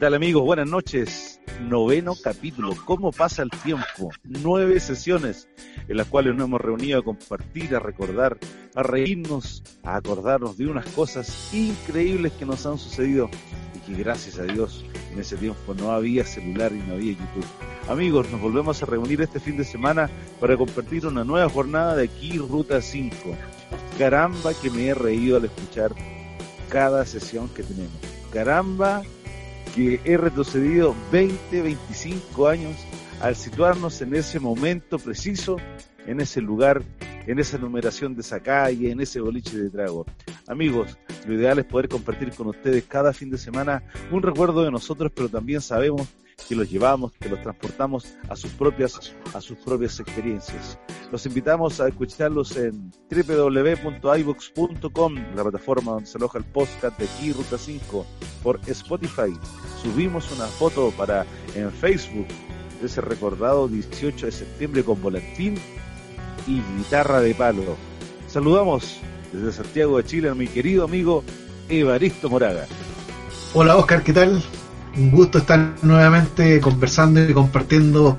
tal amigos? Buenas noches. Noveno capítulo. ¿Cómo pasa el tiempo? Nueve sesiones en las cuales nos hemos reunido a compartir, a recordar, a reírnos, a acordarnos de unas cosas increíbles que nos han sucedido y que gracias a Dios en ese tiempo no había celular y no había YouTube. Amigos, nos volvemos a reunir este fin de semana para compartir una nueva jornada de aquí Ruta 5. Caramba que me he reído al escuchar cada sesión que tenemos. Caramba que he retrocedido 20, 25 años al situarnos en ese momento preciso, en ese lugar, en esa numeración de esa calle, en ese boliche de trago. Amigos, lo ideal es poder compartir con ustedes cada fin de semana un recuerdo de nosotros, pero también sabemos que los llevamos, que los transportamos a sus propias, a sus propias experiencias. Los invitamos a escucharlos en www.ibox.com, la plataforma donde se aloja el podcast de aquí Ruta 5, por Spotify. Subimos una foto para en Facebook de ese recordado 18 de septiembre con volantín y guitarra de palo. Saludamos desde Santiago de Chile a mi querido amigo Evaristo Moraga. Hola Oscar, ¿qué tal? Un gusto estar nuevamente conversando y compartiendo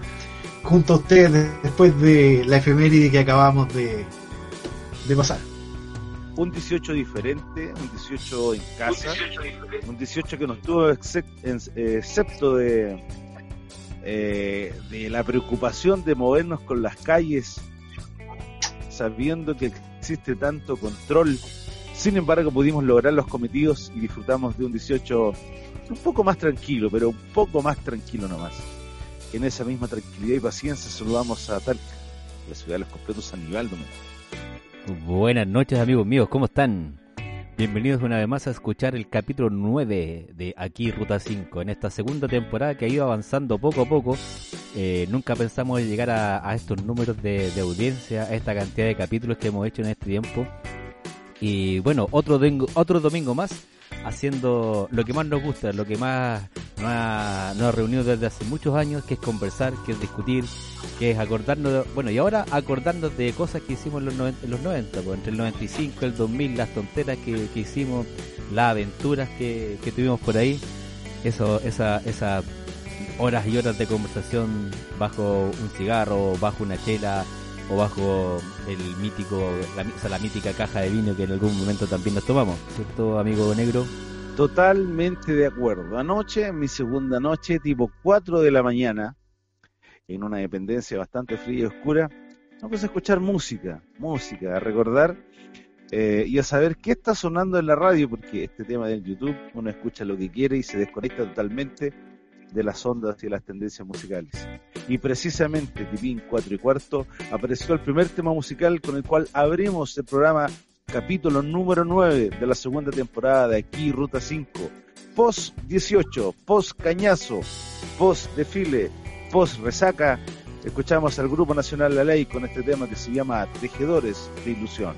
junto a ustedes después de la efeméride que acabamos de, de pasar. Un 18 diferente, un 18 en casa, un 18 que nos tuvo excepto de, eh, de la preocupación de movernos con las calles, sabiendo que existe tanto control. Sin embargo, pudimos lograr los cometidos y disfrutamos de un 18 un poco más tranquilo, pero un poco más tranquilo nomás. En esa misma tranquilidad y paciencia saludamos a Talca, la ciudad de los completos Aníbaldo. Buenas noches amigos míos, ¿cómo están? Bienvenidos una vez más a escuchar el capítulo 9 de Aquí Ruta 5. En esta segunda temporada que ha ido avanzando poco a poco, eh, nunca pensamos llegar a, a estos números de, de, audiencia, a esta cantidad de capítulos que hemos hecho en este tiempo. Y bueno, otro, otro domingo más haciendo lo que más nos gusta, lo que más nos ha, nos ha, reunido desde hace muchos años, que es conversar, que es discutir, que es acordarnos, bueno, y ahora acordarnos de cosas que hicimos en los 90, en los 90 pues, entre el 95 y el 2000, las tonteras que, que hicimos, las aventuras que, que, tuvimos por ahí, eso, esa, esa horas y horas de conversación bajo un cigarro, bajo una chela, o bajo el mítico, la, mítica caja de vino que en algún momento también nos tomamos, ¿cierto, amigo negro? Totalmente de acuerdo. Anoche, mi segunda noche, tipo 4 de la mañana, en una dependencia bastante fría y oscura, vamos a escuchar música, música, a recordar eh, y a saber qué está sonando en la radio, porque este tema del YouTube, uno escucha lo que quiere y se desconecta totalmente de las ondas y las tendencias musicales. Y precisamente, Tipín 4 y cuarto, apareció el primer tema musical con el cual abrimos el programa capítulo número 9 de la segunda temporada de aquí, Ruta 5. Post 18, post cañazo, post desfile, post resaca, escuchamos al Grupo Nacional La Ley con este tema que se llama Tejedores de Ilusión.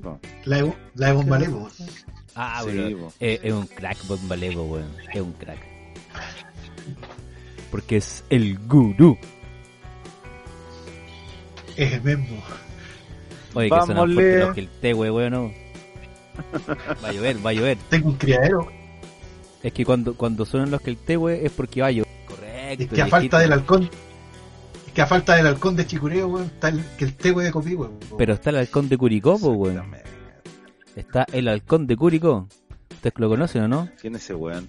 Po. La de, la de Bombalevo. Ah, Sí, bueno. po. Es, es un crack Bombalevo, weón. Es un crack. Porque es el gurú. Es el mismo. Oye, que suenan Vámonos, fuerte los que el té, weón. Va a llover, va a llover. Tengo un criadero. Es que cuando, cuando suenan los que el té, weón, es porque va a llover. Correcto. Es que a falta del halcón. Que a falta del halcón de Chicureo, weón, está el, que el té, de Copí, weón. Pero está el halcón de Curicó, weón. Está el halcón de Curicó. ¿Ustedes lo conocen o no? ¿Quién es ese weón?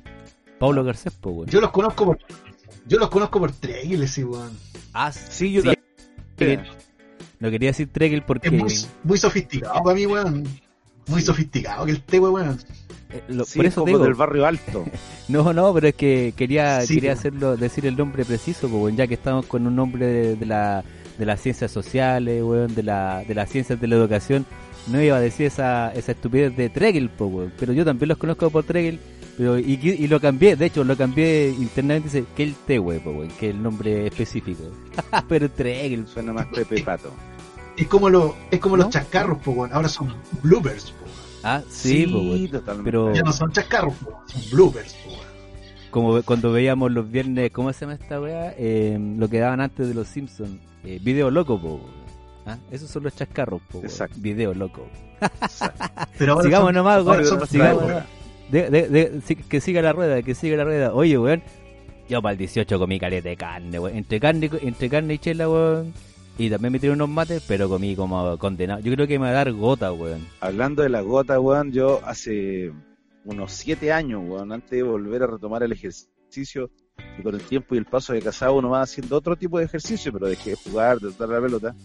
Pablo Garcés, po, weón. Yo los conozco por. Yo los conozco por trailers, sí, weón. Ah, Sí, yo sí, también. No quería decir Tregel porque... Es muy, muy sofisticado para mí, weón. Muy sofisticado que el té, weón. Eh, lo- Sí, por eso como te digo... del barrio alto. No, no, pero es que quería, Sí, quería hacerlo, decir el nombre preciso, weón, ya que estamos con un nombre de, de la, de las ciencias sociales, weón, de, la, de las ciencias de la educación. No iba a decir esa, esa estupidez de Tregel, po, weón, pero yo también los conozco por Tregel. Pero, y, y lo cambié, de hecho, lo cambié internamente, dice que el T, weón, que es el nombre específico. pero Tregel, Suena más Pepe Pato. Es como, lo, es como ¿No? los chascarros, po, weón. Ahora son bloopers. Ah, sí, po, weón. totalmente. Pero Ya no son chascarros, po, son bloopers, po, weón. como ve- cuando veíamos los viernes, ¿cómo se llama esta weá? Eh, lo que daban antes de los Simpsons. Eh, video loco, po. ¿Ah? Esos son los chascarros, po. Exacto. Video loco. Pero ahora Sigamos son- nomás, ahora son sigamos. De- de- de- sí, que siga la rueda, que siga la rueda. Oye, weón, yo para el 18 comí caleta de carne, weón. Entre carne, y- entre carne y chela, weón. Y también me tiré unos mates, pero comí como condenado. Yo creo que me va a dar gota, weón. Hablando de la gota, weón, yo hace unos siete años, weón, antes de volver a retomar el ejercicio, y con el tiempo y el paso de casado uno va haciendo otro tipo de ejercicio, pero dejé de jugar, de dar la pelota.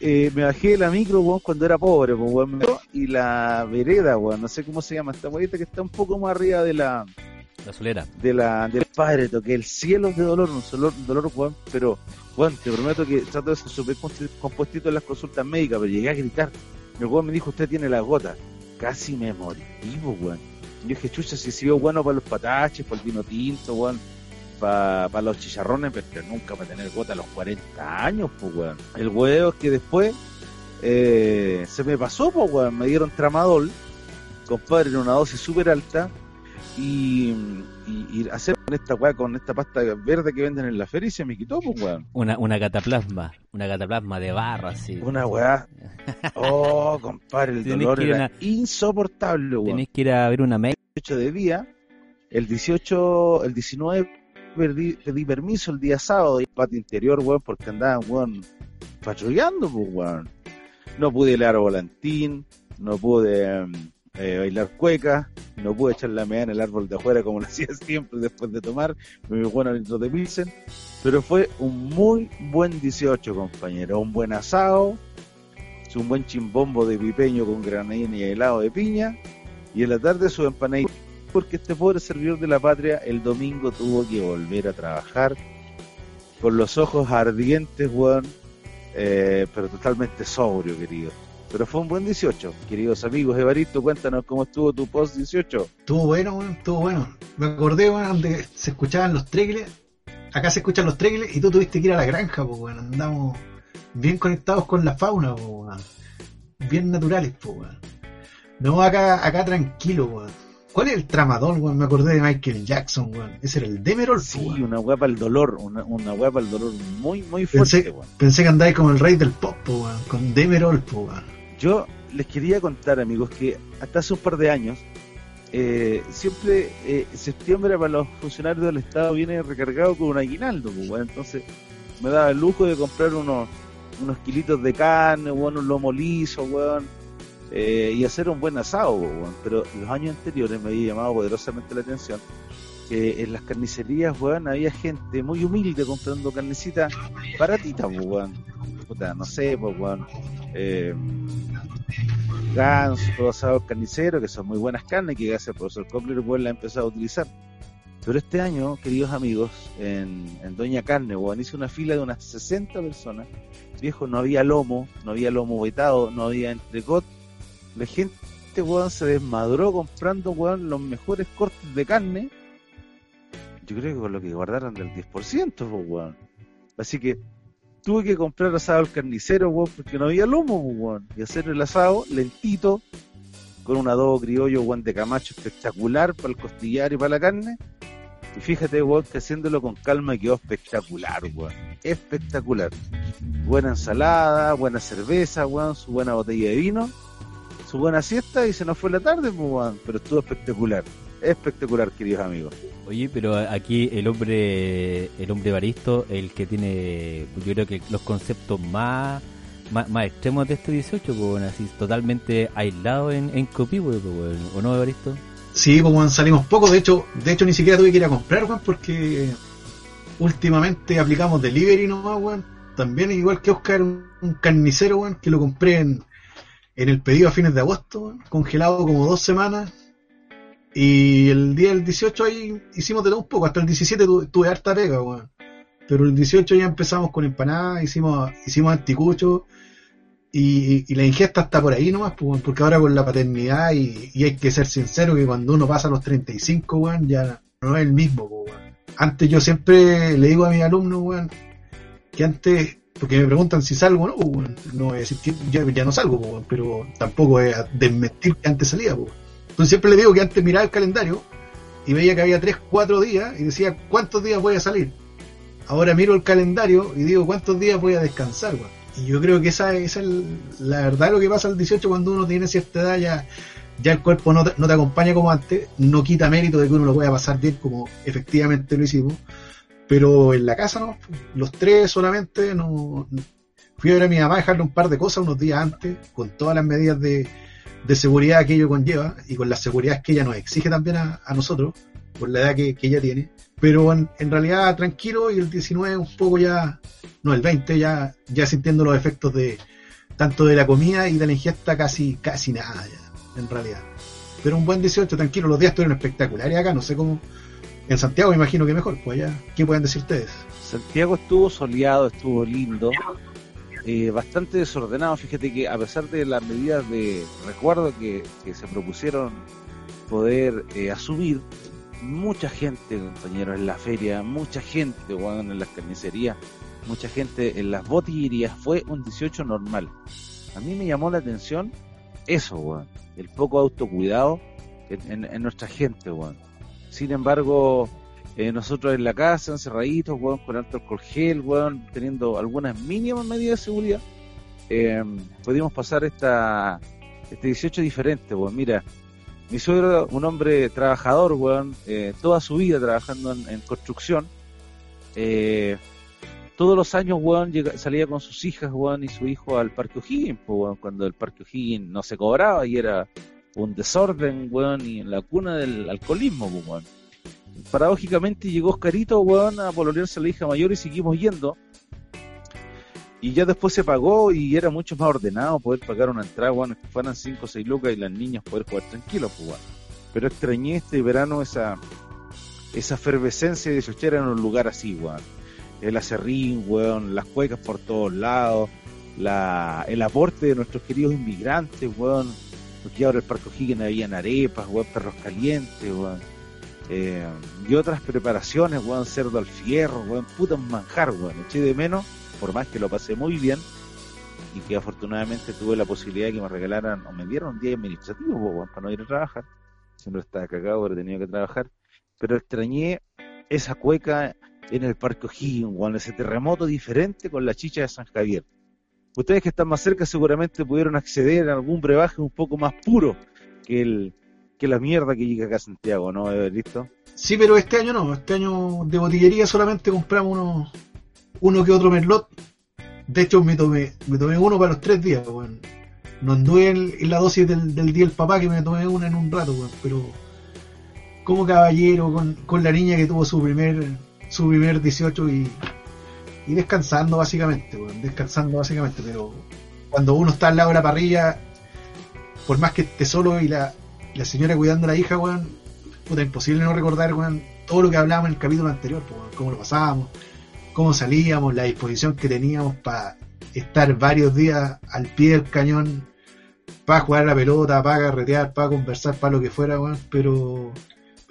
Eh, me bajé de la micro, weón, cuando era pobre, pues, weón, y la vereda, weón, no sé cómo se llama, esta huevita que está un poco más arriba de la, La solera. de la, del padre, toqué el cielo de dolor, un dolor, un dolor, weón, pero, weón, te prometo que trato de ser súper compuestito en las consultas médicas, pero llegué a gritar. El weón me dijo, usted tiene la gota. Casi me morí, weón. Yo dije, chucha, si sido bueno para los pataches, para el vino tinto, weón, para los chicharrones, pero nunca para tener gota a los 40 años, pues, weón. El huevo es que después eh, se me pasó, pues, weón, me dieron tramadol, compadre, en una dosis súper alta, y, y, y hacer con esta weá, con esta pasta verde que venden en la feria y se me quitó, pues, weón. Una, una cataplasma. Una cataplasma de barra, así. Una weá. Oh, compadre, el Tenés dolor era insoportable, weón. Tenés que ir a ver una médica. 18 de día, el 18, el 19 perdí, pedí permiso el día sábado y patio interior, weón, porque andaban, weón, patrullando, pues, weón. No pude leer volantín, no pude mm, eh, bailar cueca, no pude echar la meada en el árbol de afuera como lo hacía siempre después de tomar, me bueno litros de Pilsen, pero fue un muy buen 18, compañero, un buen asado, un buen chimbombo de pipeño con granadina y helado de piña, y en la tarde su empanadita, porque este pobre servidor de la patria el domingo tuvo que volver a trabajar con los ojos ardientes, weón, eh, pero totalmente sobrio, querido. Pero fue un buen 18, queridos amigos. Evaristo, cuéntanos cómo estuvo tu post 18. Estuvo bueno, estuvo bueno. Me acordé, weón, donde se escuchaban los tregles. Acá se escuchan los tregles y tú tuviste que ir a la granja, pues, weón. Andamos bien conectados con la fauna, pues, weón. Bien naturales, pues. No, acá, acá tranquilo, weón. ¿Cuál es el tramadol, weón? Me acordé de Michael Jackson, weón. Ese era el Demerol, Sí, weón. una hueá el dolor, una, una hueá el dolor muy, muy fuerte, Pensé, weón. pensé que andáis como el rey del pop, weón. Con Demerol, weón. Yo les quería contar, amigos, que hasta hace un par de años, eh, siempre eh, septiembre para los funcionarios del Estado viene recargado con un aguinaldo, pues, entonces me daba el lujo de comprar unos, unos kilitos de carne, weón, un lomo liso, weón, eh, y hacer un buen asado, pues, pero los años anteriores me había llamado poderosamente la atención que en las carnicerías, weón, había gente muy humilde comprando carnecita baratita, pues, weón. Puta, no sé, pues, weón. Eh, ganso, asado carnicero, que son muy buenas carnes, que gracias al profesor Cochler pues, la ha empezado a utilizar. Pero este año, queridos amigos, en, Doña Carne, weón, hice una fila de unas 60 personas. Viejo, no había lomo, no había lomo vetado, no había entrecot. La gente, weón, se desmadró comprando, weón, los mejores cortes de carne. Yo creo que con lo que guardaron del 10%, pues, weón. Así que tuve que comprar asado al carnicero, weón, porque no había lomo, weón. Y hacer el asado lentito, con un adobo criollo, weón, de camacho espectacular para el costillar y para la carne. Y fíjate, weón, que haciéndolo con calma quedó espectacular, weón. Espectacular. Buena ensalada, buena cerveza, weón, su buena botella de vino, su buena siesta y se nos fue la tarde, pues, weón. Pero estuvo espectacular. Espectacular, queridos amigos. Oye, pero aquí el hombre, el hombre baristo, el que tiene, yo creo que los conceptos más, más, más extremos de este 18, pues, bueno, así totalmente aislado en, en Copivo, pues, bueno, ¿o no, Baristo? Sí, pues salimos poco, de hecho, de hecho ni siquiera tuve que ir a comprar, weón, porque últimamente aplicamos delivery nomás, weón. También igual que Oscar, un, un carnicero, weón, que lo compré en, en el pedido a fines de agosto, weón, congelado como dos semanas. Y el día del 18 ahí hicimos de todo un poco, hasta el 17 tu- tuve harta pega, weón. Pero el 18 ya empezamos con empanadas, hicimos, hicimos anticucho. Y, la ingesta está por ahí nomás, pues, porque ahora con la paternidad y, y hay que ser sincero que cuando uno pasa los 35, weón, ya no es el mismo, pues, weón. Antes yo siempre le digo a mis alumnos, weón, que antes, porque me preguntan si salgo o no, pues, no a decir que ya, ya no salgo, pues, pero tampoco es a desmentir que antes salía, pues. Entonces siempre le digo que antes miraba el calendario y veía que había 3, 4 días y decía, ¿cuántos días voy a salir? Ahora miro el calendario y digo, ¿cuántos días voy a descansar, weón? Y yo creo que esa, esa es la verdad lo que pasa al 18 cuando uno tiene cierta edad ya, ya el cuerpo no te, no te acompaña como antes, no quita mérito de que uno lo pueda pasar bien como efectivamente lo hicimos, pero en la casa no, los tres solamente no fui a ver a mi mamá dejarle un par de cosas unos días antes, con todas las medidas de, de seguridad que ello conlleva y con las seguridades que ella nos exige también a, nosotros. por la edad que, que ella tiene. Pero en, en realidad tranquilo y el 19 un poco ya, no, el 20 ya, ya sintiendo los efectos de tanto de la comida y de la ingesta casi, casi nada ya, en realidad. Pero un buen 18, tranquilo, los días estuvieron espectaculares acá, no sé cómo. En Santiago me imagino que mejor, pues allá, ¿qué pueden decir ustedes? Santiago estuvo soleado, estuvo lindo, eh, bastante desordenado. Fíjate que a pesar de las medidas de recuerdo que, se propusieron poder eh, asumir, mucha gente, compañeros, en la feria, mucha gente, weón, en las carnicerías, mucha gente en las botillerías, fue un 18 normal. A mí me llamó la atención eso, weón, el poco autocuidado en, en- nuestra gente, weón. Sin embargo, eh, nosotros en la casa, encerraditos, weón, con alto alcohol gel, weón, teniendo algunas mínimas medidas de seguridad, eh, pudimos pasar esta, este 18 diferente, weón. Mira, mi suegro, un hombre trabajador, weón, eh, toda su vida trabajando en, en construcción, eh, todos los años, weón, llega- salía con sus hijas, weón, y su hijo al Parque O'Higgins, weón, cuando el Parque O'Higgins no se cobraba y era un desorden, weón, y en la cuna del alcoholismo, weón. Paradójicamente llegó Oscarito, weón, a pololearse a la hija mayor y seguimos yendo. Y ya después se pagó y era mucho más ordenado poder pagar una entrada, que fueran 5 o 6 lucas y las niñas poder jugar tranquilos, pues, weón. Pero extrañé este verano esa, esa efervescencia de sochera en un lugar así, weón. El acerrín, weón, las cuecas por todos lados, la, el aporte de nuestros queridos inmigrantes, weón. Porque ahora el Parque O'Higgins habían arepas, weón, perros calientes, weón. Eh, y otras preparaciones, weón, cerdo al fierro, weón, puta un manjar, weón. Eché de menos, por más que lo pasé muy bien y que afortunadamente tuve la posibilidad de que me regalaran o me dieron un día administrativo, po, weón, para no ir a trabajar. Siempre estaba cagado, pero tenía que trabajar. Pero extrañé esa cueca en el Parque O'Higgins, weón, ese terremoto diferente con la chicha de San Javier. Ustedes que están más cerca seguramente pudieron acceder a algún brebaje un poco más puro que el que la mierda que llega acá a Santiago, ¿no? ¿Haber visto? Sí, pero este año no, este año de botillería solamente compramos uno, uno que otro merlot. De hecho, me tomé, me tomé uno para los tres días, weón. No anduve en, en la dosis del, del día del papá que me tomé una en un rato, weón, pero como caballero con, con la niña que tuvo su primer, su primer 18 y, y descansando básicamente, weón, descansando básicamente, pero cuando uno está al lado de la parrilla, por más que esté solo y la, la señora cuidando a la hija, weón, puta, imposible no recordar, weón, todo lo que hablábamos en el capítulo anterior, pues, weón, cómo lo pasábamos, cómo salíamos, la disposición que teníamos para estar varios días al pie del cañón, para jugar la pelota, para carretear, para conversar, para lo que fuera, weón, pero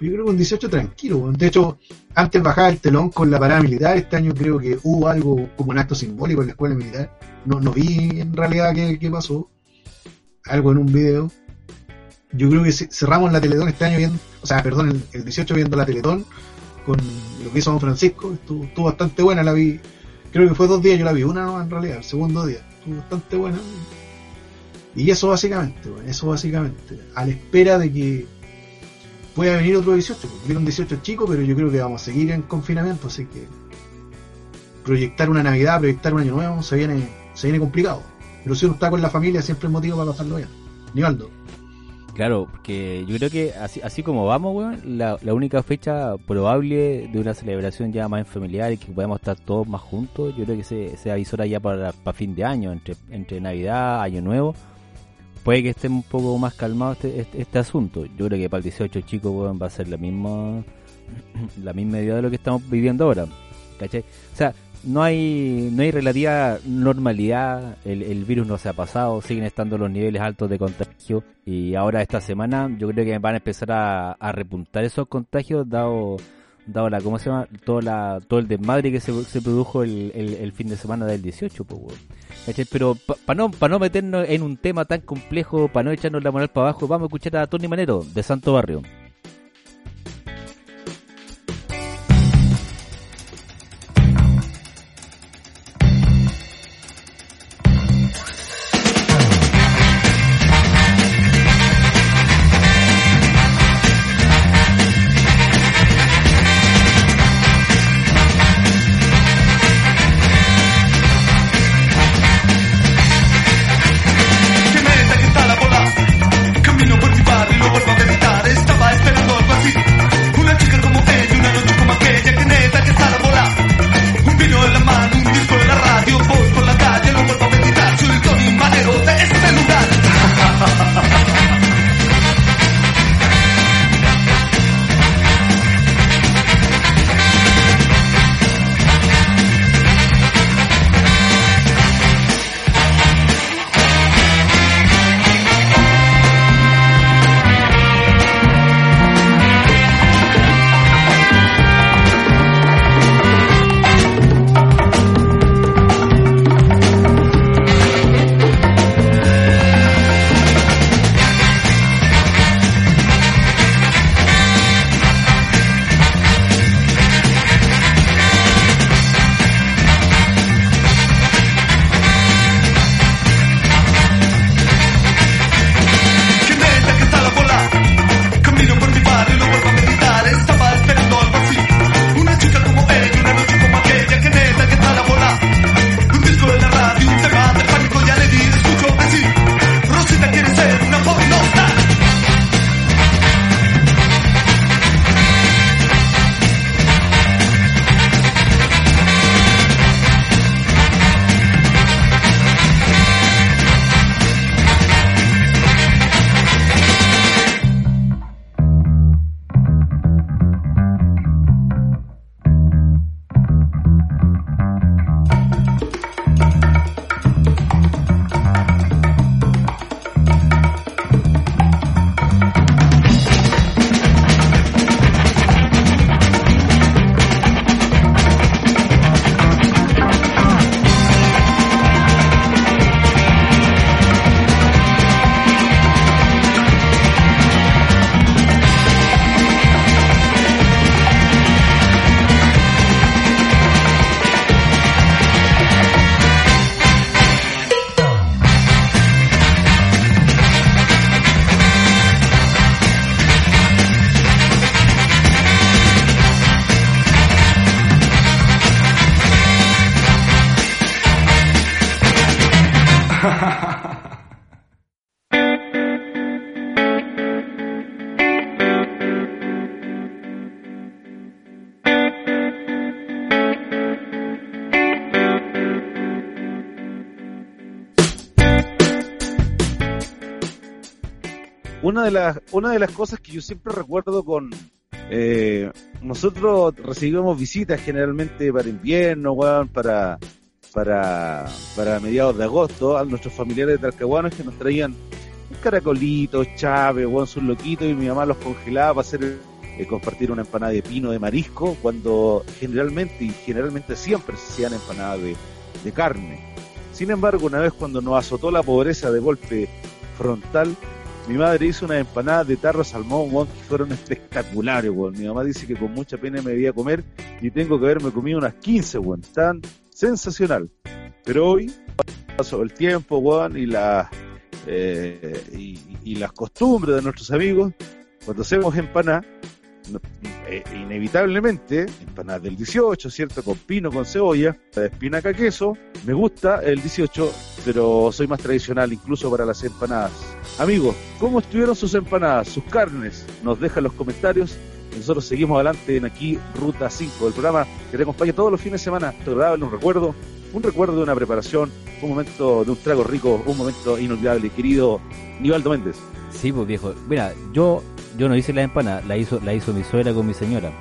yo creo que un 18 tranquilo, weón. De hecho, antes bajaba el telón con la parada militar, este año creo que hubo algo como un acto simbólico en la escuela militar, no, no vi en realidad qué, qué pasó, algo en un video, yo creo que ce- cerramos la Teletón este año viendo, o sea, perdón, el, el 18 viendo la Teletón con lo que hizo Don Francisco, estuvo, estuvo bastante buena, la vi, creo que fue dos días, yo la vi, una no, en realidad, el segundo día, estuvo bastante buena. Y eso básicamente, eso básicamente, a la espera de que pueda venir otro 18, porque viene un 18 chico, pero yo creo que vamos a seguir en confinamiento, así que proyectar una Navidad, proyectar un año nuevo, se viene, se viene complicado. Pero si uno está con la familia, siempre es motivo para pasarlo bien. Nivaldo. Claro, porque yo creo que así, así como vamos, weón, la, la única fecha probable de una celebración ya más familiar y que podamos estar todos más juntos, yo creo que se, se avisora ya para, para fin de año, entre, entre Navidad, Año Nuevo. Puede que esté un poco más calmado este, este, este asunto. Yo creo que para el 18 chicos, weón, va a ser la misma, la misma idea de lo que estamos viviendo ahora. ¿Cachai? O sea, no hay, no hay relativa normalidad, el, el virus no se ha pasado, siguen estando los niveles altos de contagio y ahora esta semana yo creo que van a empezar a, a repuntar esos contagios dado, dado la, ¿cómo se llama? Todo, la, todo el desmadre que se, se produjo el, el, fin de semana del 18, pues. Pero para no, pa no meternos en un tema tan complejo, para no echarnos la moral para abajo, vamos a escuchar a Tony Manero de Santo Barrio. Una de las, cosas que yo siempre recuerdo con, eh, nosotros recibimos visitas generalmente para invierno, weón, para, para, para mediados de agosto, a nuestros familiares de Talcahuanos que nos traían un caracolito, chave, weón, sus loquitos, y mi mamá los congelaba para hacer, eh, compartir una empanada de pino de marisco, cuando generalmente, y generalmente siempre se hacían empanadas de carne. Sin embargo, una vez cuando nos azotó la pobreza de golpe frontal, mi madre hizo unas empanadas de tarro salmón, weón, que fueron espectaculares, weón. Mi mamá dice que con mucha pena me debía comer y tengo que haberme comido unas 15, weón. Tan sensacional. Pero hoy, pasó el tiempo, weón, y, la, eh, y, las costumbres de nuestros amigos, cuando hacemos empanadas, eh, inevitablemente, empanadas del 18, ¿cierto? Con pino, con cebolla, espinaca, queso. Me gusta el 18, pero soy más tradicional incluso para las empanadas. Amigos, ¿cómo estuvieron sus empanadas, sus carnes? Nos dejan los comentarios. Nosotros seguimos adelante en aquí Ruta 5, el programa que te acompaña todos los fines de semana. Agradable, un recuerdo, un recuerdo de una preparación, un momento de un trago rico, un momento inolvidable. Querido Nivaldo Méndez. Sí, pues viejo. Mira, yo yo no hice la empanada, la hizo la hizo mi suegra con mi señora.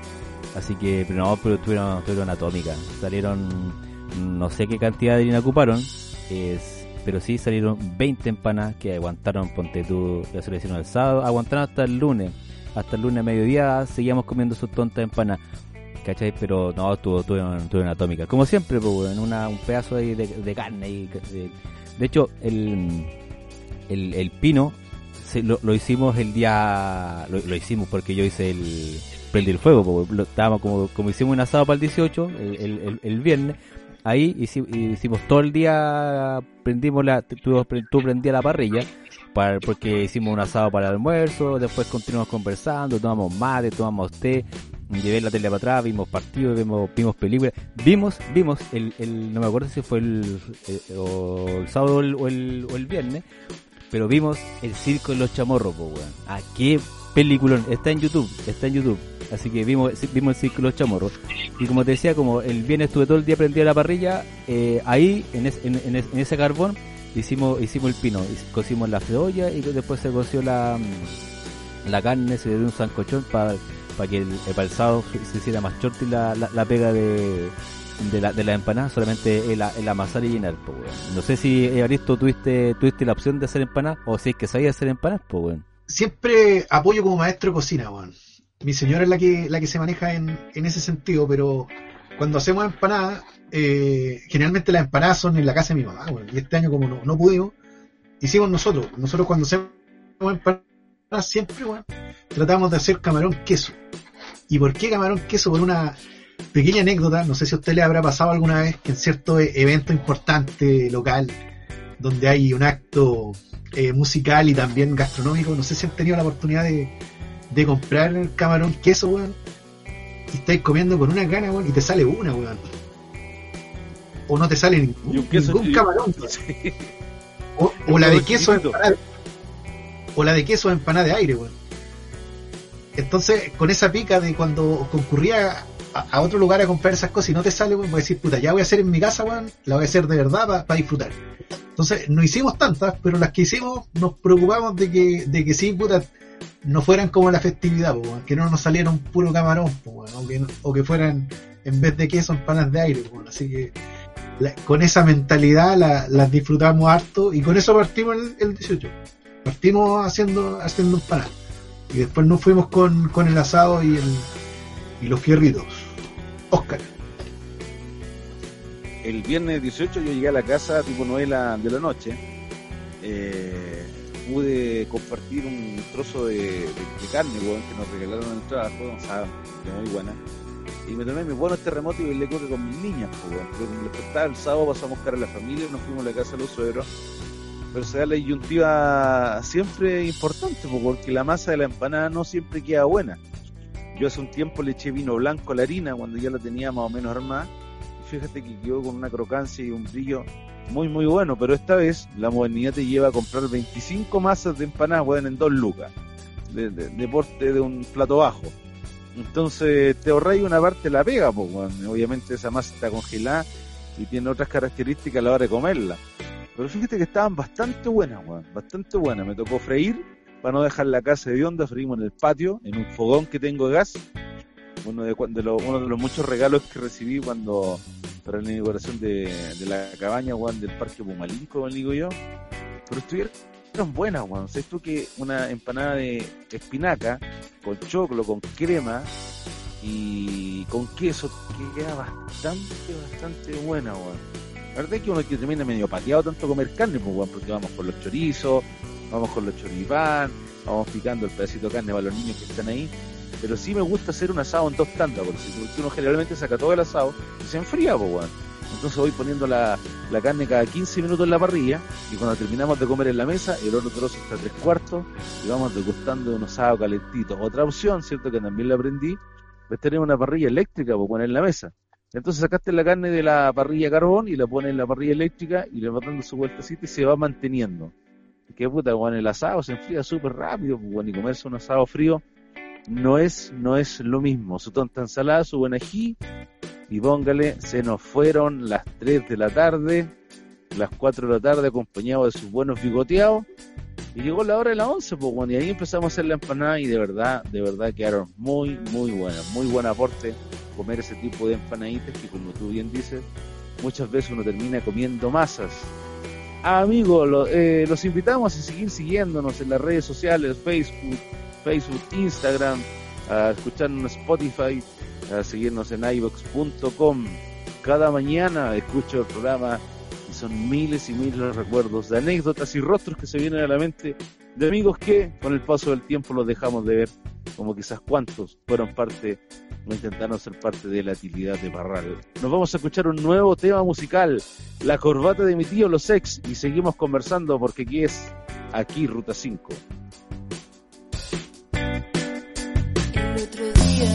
Así que, pero no, pero tuvieron, tuvieron atómica. Salieron, no sé qué cantidad de harina ocuparon, es, pero sí salieron 20 empanadas que aguantaron, ponte tú, ya se lo hicieron el sábado, aguantaron hasta el lunes. Hasta el lunes a mediodía seguíamos comiendo sus tontas empanadas. ¿Cachai? Pero no, tuvo, tuvieron, tuvieron atómica. Como siempre, pues, en una, un pedazo de, carne. Y, de, hecho, el, el, el pino se- lo, lo hicimos el día. Lo, hicimos porque yo hice el. Prendí el fuego, lo- estábamos como, como hicimos un asado para el 18, el, el, el- el viernes. Ahí hici- hicimos todo el día, prendimos la, tú, tú prendías la parrilla, para, porque hicimos un asado para el almuerzo, después continuamos conversando, tomamos mate, tomamos té, llevé la tele para atrás, vimos partidos, vimos, vimos películas, vimos, vimos el, el, no me acuerdo si fue el, eh, o el sábado o el, o el, el viernes, pero vimos el circo de los chamorros, po, weón. ¿A qué peliculón? Está en YouTube, está en YouTube. Así que vimos, vimos el los chamorros. Y como te decía, como el viernes estuve todo el día prendido la parrilla, eh, ahí, en, es- en, en en ese carbón, hicimos hicimos el pino. Cocimos la cebolla y después se coció la, mm, la carne, se le dio un sancochón para que el, el para se- hiciera más shorty la, la, la pega de, de la, de la empanada, solamente el, el amasar y llenar, weón. No sé si, Evaristo, tuviste, tuviste la opción de hacer empanadas o si es que sabías hacer empanadas, pues, weón. Siempre apoyo como maestro de cocina. Mi señora es la que, la que se maneja en, en ese sentido, pero cuando hacemos empanadas, eh, generalmente las empanadas son en la casa de mi mamá. Y este año como no, no pudimos, hicimos nosotros. Nosotros cuando hacemos empanadas siempre, tratamos de hacer camarón queso. ¿Y por qué camarón queso? Por una pequeña anécdota, no sé si a usted le habrá pasado alguna vez que en cierto evento importante local, donde hay un acto eh, musical y también gastronómico, no sé si han tenido la oportunidad de, de comprar camarón queso, weón, y estáis comiendo con una gana, weón, y te sale una, weón. O no te sale ningún, ningún camarón. Sí. O, o la de queso empanada. O la de queso empanada de aire, weón. Entonces, con esa pica de cuando concurría a, otro lugar a comprar esas cosas y no te sale, a decir, puta, ya voy a hacer en mi casa, weón, la voy a hacer de verdad para disfrutar. Entonces, no hicimos tantas, pero las que hicimos nos preocupamos de que, de que sí, puta, no fueran como la festividad, que no nos saliera un puro camarón, o, que, o que fueran en vez de queso empanas de aire, así que con esa mentalidad la- las disfrutamos harto y con eso partimos el, el 18. Partimos haciendo, haciendo empanadas. Y después nos fuimos con, con el asado y, el, y los fierritos. Oscar. el viernes 18 yo llegué a la casa tipo 9 de la, noche. Eh, pude compartir un trozo de, carne weón, que nos regalaron en el trabajo, o sea, muy buena. Y me tomé mis buenos terremotos y bailé coque con mis niñas, pues, les contaba, el sábado pasamos a buscar a la familia, nos fuimos a la casa de los suegros. Pero se da la disyuntiva siempre importante, porque la masa de la empanada no siempre queda buena. Yo hace un tiempo le eché vino blanco a la harina cuando ya la tenía más o menos armada. Fíjate que quedó con una crocancia y un brillo muy muy bueno, pero esta vez la modernidad te lleva a comprar 25 masas de empanadas, weón, en 2 lucas, de, de, de porte de un plato bajo. Entonces te ahorráis una parte la pega, pues, obviamente esa masa está congelada y tiene otras características a la hora de comerla. Pero fíjate que estaban bastante buenas, weón, bastante buenas. Me tocó freír para no dejar la casa de onda, freímos en el patio, en un fogón que tengo de gas. Uno de, de los, uno de los muchos regalos que recibí cuando para la inauguración de, la cabaña, weón, del Parque Pumalín, como digo yo. Pero estuvieron buenas, weón. ¿Sabes tú que una empanada de espinaca con choclo, con crema y con queso que queda bastante, bastante buena, weón. La verdad es que uno que termina medio pateado tanto comer carne, pues, weón, porque vamos con los chorizos, vamos con los choripán, vamos picando el pedacito de carne para los niños que están ahí. Pero sí me gusta hacer un asado en dos tandas, porque uno generalmente saca todo el asado y se enfría, pues, weón. Entonces voy poniendo la, la carne cada 15 minutos en la parrilla y cuando terminamos de comer en la mesa, el otro trozo está tres cuartos y vamos degustando un asado calentito. Otra opción, ¿cierto? Que también la aprendí, es tener una parrilla eléctrica para poner en la mesa. Entonces sacaste la carne de la parrilla carbón y la pones en la parrilla eléctrica y le vas dando su vueltecita y se va manteniendo. Y qué puta, weón, el asado se enfría súper rápido, pues, weón, y comerse un asado frío no es, no es lo mismo. Su tonta ensalada, su buen ají, y póngale, se nos fueron las 3 de la tarde, las 4 de la tarde acompañado de sus buenos bigoteados, y llegó la hora de las 11, pues, weón, y ahí empezamos a hacer la empanada y de verdad, de verdad quedaron muy, muy buenas, muy buen aporte comer ese tipo de empanaditas que como tú bien dices, muchas veces uno termina comiendo masas. Amigos, eh, los invitamos a seguir siguiándonos en las redes sociales, Facebook, Facebook, Instagram, a escucharnos en Spotify, a seguirnos en iVox.com. Cada mañana escucho el programa y son miles y miles de recuerdos, de anécdotas y rostros que se vienen a la mente de amigos que con el paso del tiempo los dejamos de ver, como quizás cuantos fueron parte o intentaron ser parte de la actividad de Barral. Nos vamos a escuchar un nuevo tema musical, La corbata de mi tío Los Ex, y seguimos conversando porque aquí es, aquí Ruta 5. El otro día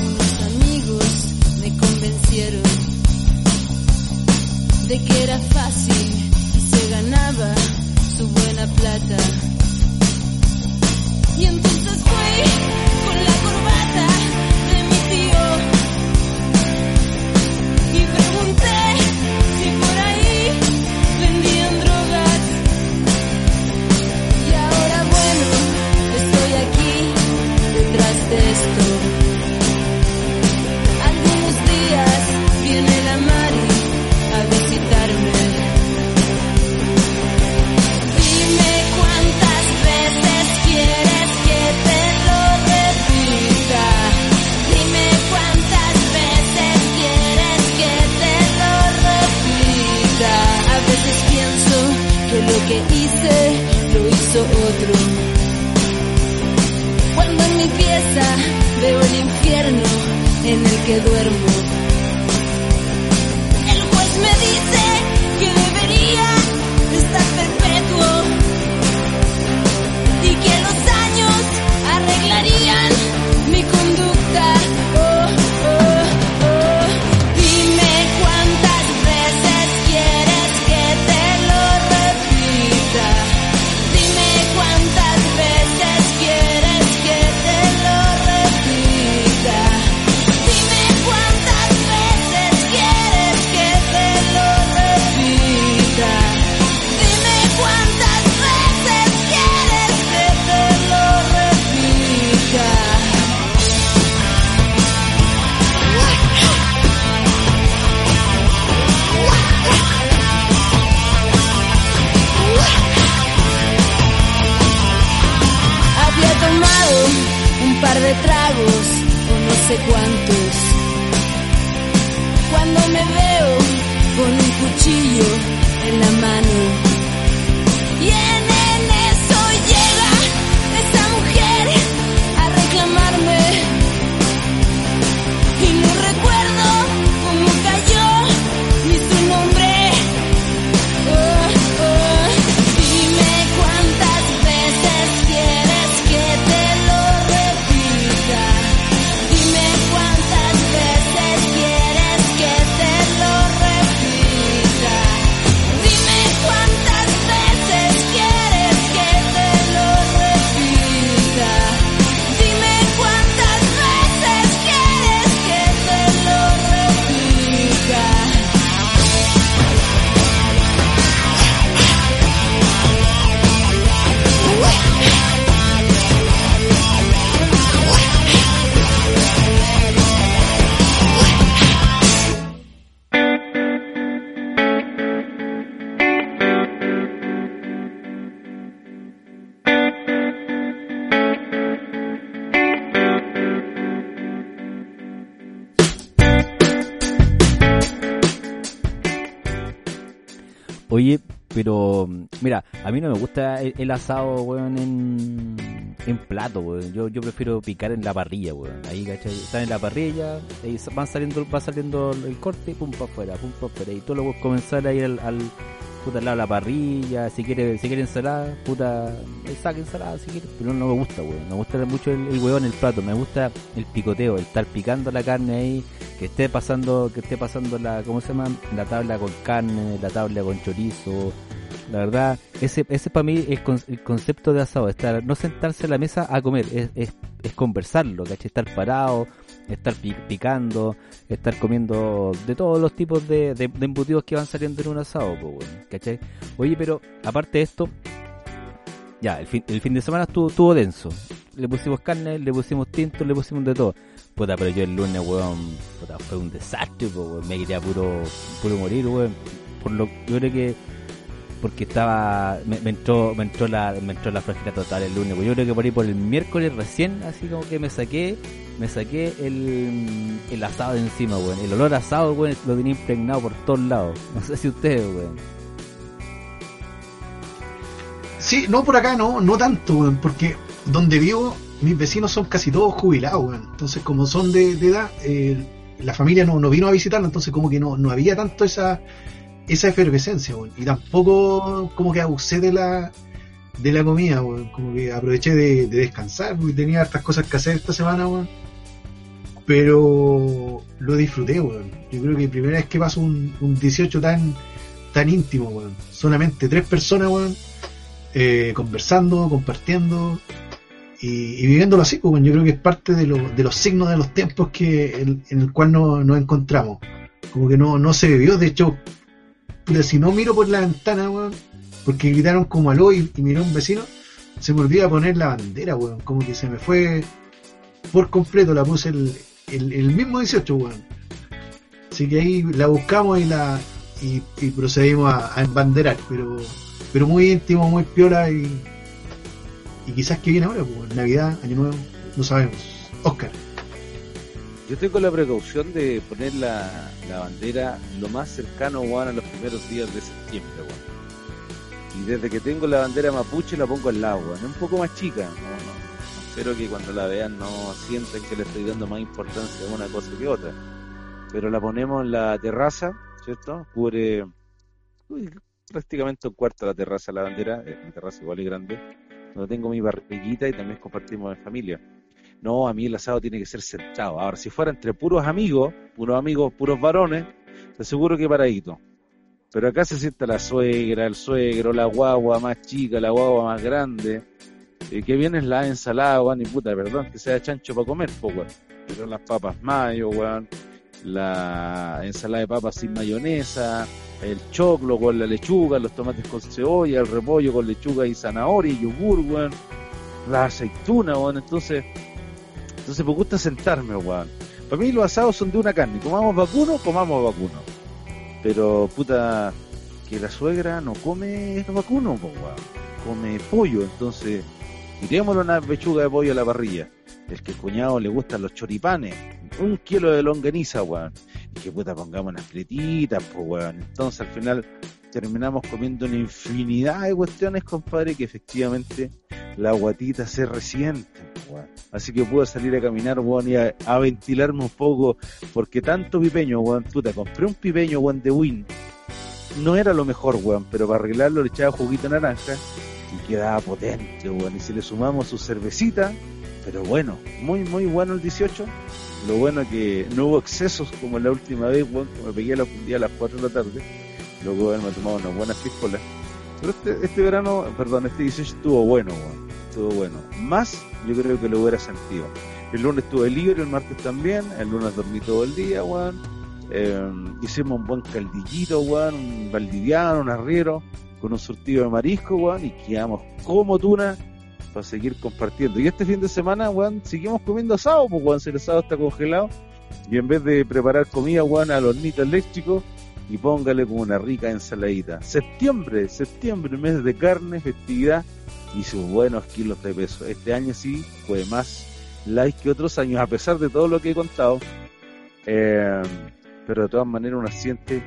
unos amigos me convencieron de que era fácil y se ganaba su buena plata. Y entonces pieza veo el infierno en el que duermo. A mí no me gusta el, asado, weón, en, en plato, weón. Yo, yo prefiero picar en la parrilla, weón. Ahí, ¿cachai? Están en la parrilla, ahí van saliendo, va saliendo el corte, pum para afuera, pum para afuera. Y tú lo puedes comenzar a ir al, al puta al lado de la parrilla, si quiere, si quiere ensalada, puta, saca ensalada si quiere, pero no me gusta, weón. Me gusta mucho el, el huevo en el plato, me gusta el picoteo, el estar picando la carne ahí, que esté pasando, que esté pasando la, ¿cómo se llama? La tabla con carne, la tabla con chorizo. La verdad, ese, ese para mí es el, con- el concepto de asado, estar, no sentarse a la mesa a comer, es, es, es conversarlo, ¿cachai? Estar parado, estar pi- picando, estar comiendo de todos los tipos de, de, embutidos que van saliendo en un asado, pues, weón, ¿cachai? Oye, pero aparte de esto, ya, el fin, el fin de semana estuvo, estuvo denso. Le pusimos carne, le pusimos tinto, le pusimos de todo. Puta, pero yo el lunes, weón, puta, fue un desastre, pues, weón. Me quería puro, puro morir, weón. Por lo, yo creo que porque estaba, me, entró, me entró la, me entró la total el lunes, weón. Yo creo que por ahí por el miércoles recién, así como que me saqué, me saqué el, el asado de encima, weón. El olor asado, weón, lo tenía impregnado por todos lados. No sé si ustedes, weón. Sí, no por acá, no, no tanto, weón, porque donde vivo, mis vecinos son casi todos jubilados, weón. Entonces, como son de, edad, eh, la familia no, no vino a visitarlo, entonces como que no, no había tanto esa, esa efervescencia, weón. Y tampoco como que abusé de la, de la comida, weón. Como que aproveché de, de descansar, porque tenía hartas cosas que hacer esta semana, weón. Pero lo disfruté. Yo creo que primera vez que paso un, un 18 tan, tan íntimo. Solamente tres personas, eh, conversando, compartiendo y, y viviéndolo así, pues, bueno, yo creo que es parte de, lo- de los signos de los tiempos que en, en el cual no- nos encontramos. Como que no, no se vivió, de hecho, puta, si no miro por la ventana, weón, porque gritaron como aló y, y miró un vecino, se me olvida poner la bandera, weón, como que se me fue por completo, la puse el, mismo 18, weón. Así que ahí la buscamos y la y, y procedimos a, a embanderar, pero pero muy íntimo, muy piola y, y quizás que viene ahora, pues, Navidad, Año Nuevo, no sabemos. Oscar, Yo tengo la precaución de poner la, la bandera lo más cercano, weón, a los primeros días de septiembre. Y desde que tengo la bandera mapuche la pongo al weón. Es un poco más chica. Espero que cuando la vean no sientan que le estoy dando más importancia a una cosa que otra. Pero la ponemos en la terraza, ¿cierto? Cubre uy, prácticamente un cuarto de la terraza la bandera, es una terraza igual y grande, donde tengo mi barriguita y también compartimos en familia. No, a mí el asado tiene que ser sentado. Ahora, si fuera entre puros amigos, puros amigos, puros varones, te aseguro que paradito. Pero acá se sienta la suegra, el suegro, la guagua más chica, la guagua más grande. Eh, que viene la ensalada, weón, y puta, perdón, que sea chancho para comer, po, weón. Pero las papas mayo, weón, la ensalada de papas sin mayonesa, el choclo con la lechuga, los tomates con cebolla, el repollo con lechuga y zanahoria y yogur, weón. La aceituna, weón, entonces entonces me gusta sentarme, weón. Para mí los asados son de una carne. Comamos vacuno, comamos vacuno. Pero, puta, que la suegra no come vacuno, po, weón. Come pollo, entonces tirémosle una pechuga de pollo a la parrilla. El que el cuñado le gustan los choripanes. Un kilo de longaniza, weón. Y que puta pongamos unas frititas, pues, weón. Entonces al final terminamos comiendo una infinidad de cuestiones, compadre, que efectivamente la guatita se resiente. Así que pude salir a caminar, y a, ventilarme un poco, porque tanto pipeño, weón, puta, compré un pipeño, de Win. No era lo mejor, weón, pero para arreglarlo le echaba juguito naranja y quedaba potente, weón. Y si le sumamos su cervecita, pero bueno, muy, muy bueno el 18. Lo bueno que no hubo excesos como la última vez, weón, que me pegué a la fundida a las 4 de la tarde. Luego de haberme tomado unas buenas piscolas. Pero este, este verano, perdón, este 18 estuvo bueno, weón. Estuvo bueno. Más, yo creo que lo hubiera sentido. El lunes estuve libre, el martes también. El lunes dormí todo el día, weón. Eh, hicimos un buen caldillito, weón. Un valdiviano, un arriero, con un surtido de marisco, weón. Y quedamos como tuna para seguir compartiendo. Y este fin de semana, weón, seguimos comiendo asado, pues, weón. Si el asado está congelado. Y en vez de preparar comida, weón, al hornito eléctrico, y póngale con una rica ensaladita. Septiembre, septiembre, mes de carne, festividad y sus buenos kilos de peso. Este año sí fue más light que otros años, a pesar de todo lo que he contado. Eh, pero de todas maneras uno siente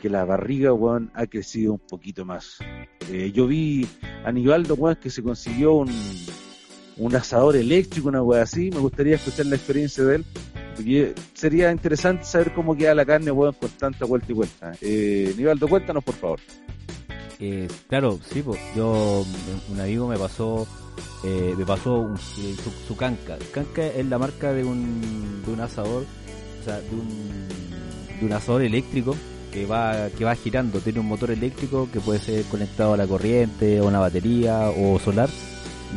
que la barriga, weón, ha crecido un poquito más. Eh, yo vi a Nivaldo, weón, que se consiguió un, un asador eléctrico, una weá así. Me gustaría escuchar la experiencia de él. Porque sería interesante saber cómo queda la carne, weón, con tanta vuelta y vuelta. Eh, Nivaldo, cuéntanos, por favor. Eh, claro, sí, pues yo, un amigo me pasó, eh, me pasó eh, su, su canca. Canca es la marca de un, de un asador, o sea, de un, de un asador eléctrico que va, que va girando. Tiene un motor eléctrico que puede ser conectado a la corriente, o una batería, o solar,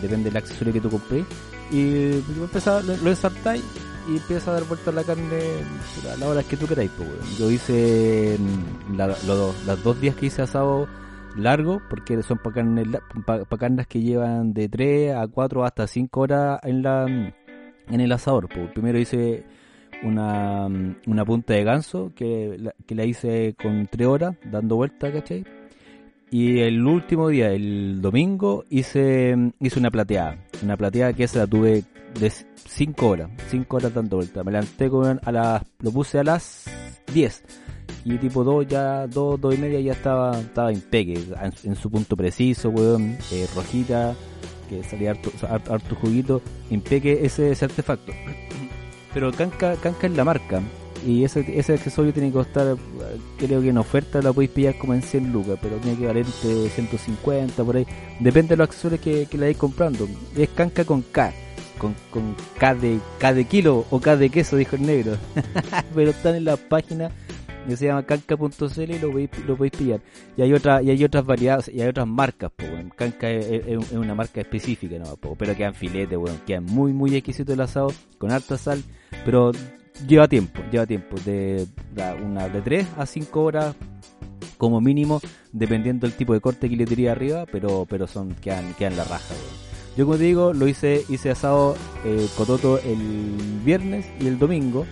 depende del accesorio que tú compres. Y empezás- lo, lo ensartáis y empieza a dar vuelta la carne a las horas que tú queráis. Pues. Yo hice mm, la- las dos días que hice asado largo, porque son para carnes, la- que llevan de 3 a 4 hasta 5 horas en la en el asador. Primero hice una, mm, una punta de ganso que la, que la hice con 3 horas dando vuelta, ¿cachai? Y el último día, el domingo, hice, hice una plateada. Una plateada que esa la tuve de 5 horas. 5 horas dando vuelta. Me levanté con, a las, lo puse a las 10. Y tipo 2 ya, 2, 2 y media ya estaba, estaba impeque. En, en su punto preciso, weón. eh, rojita, que salía harto, harto, harto juguito. Impeque ese, ese artefacto. Pero Canca, Canca es la marca. Y ese, ese accesorio tiene que costar, creo que en oferta la podéis pillar como en 100 lucas, pero tiene que valer entre 150 por ahí. Depende de los accesorios que, que la vais comprando. Es canca con K, con, con K, de, de kilo o K de queso, dijo el negro. pero están en la página que se llama canca.cl y lo podéis, lo podéis pillar. Y hay otra, y hay otras variedades, y hay otras marcas, pues. Canca es, una marca específica, no, po, pero quedan filetes, weón. Quedan muy, muy exquisito el asado, con harta sal, pero lleva tiempo, lleva tiempo, de una de 3 a 5 horas como mínimo, dependiendo del tipo de corte que le tiré arriba, pero pero son quedan, quedan la raja. Yo como te digo, lo hice hice asado eh, cototo el viernes y el domingo.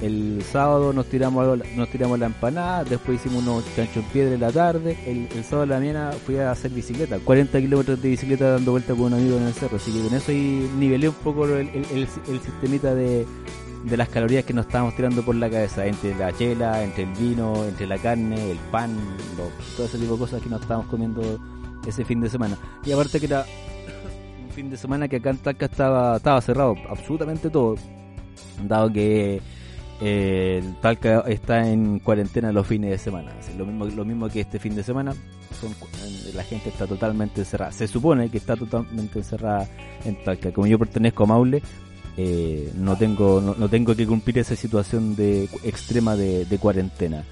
El sábado nos tiramos nos tiramos la empanada, después hicimos unos chanchos en piedra en la tarde. El, el sábado de la mañana fui a hacer bicicleta, 40 kilómetros de bicicleta dando vuelta con un amigo en el cerro. Así que con eso ahí nivelé un poco el, el, el, sistemita de, de las calorías que nos estábamos tirando por la cabeza, entre la chela, entre el vino, entre la carne, el pan, lo- todo ese tipo de cosas que nos estábamos comiendo ese fin de semana. Y aparte que era fin de semana que acá en Talca estaba, estaba cerrado absolutamente todo, dado que eh, Talca está en cuarentena los fines de semana. Lo mismo lo mismo que este fin de semana, son, la gente está totalmente encerrada. Se supone que está totalmente encerrada en Talca. Como yo pertenezco a Maule, eh, no tengo no, no tengo que cumplir esa situación de extrema de, cuarentena.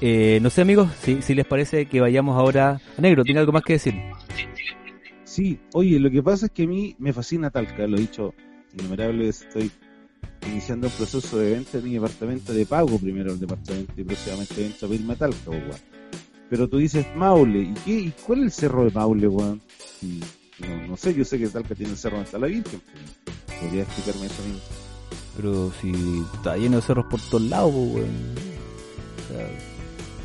Eh, no sé amigos, si, si les parece que vayamos ahora Negro, ¿tiene algo más que decir? Sí, oye, lo que pasa es que a mí me fascina Talca, lo he dicho innumerables estoy iniciando un proceso de venta de mi departamento de pago primero el departamento y próximamente entro a pedirme a Talca, weón. Pero tú dices Maule, ¿y qué? ¿Y cuál es el cerro de Maule, weón? No, no sé, yo sé que Talca tiene el cerro donde está la Virgen. pues. ¿Podría explicarme eso mismo? Pero si está lleno de cerros por todos lados, pues, weón.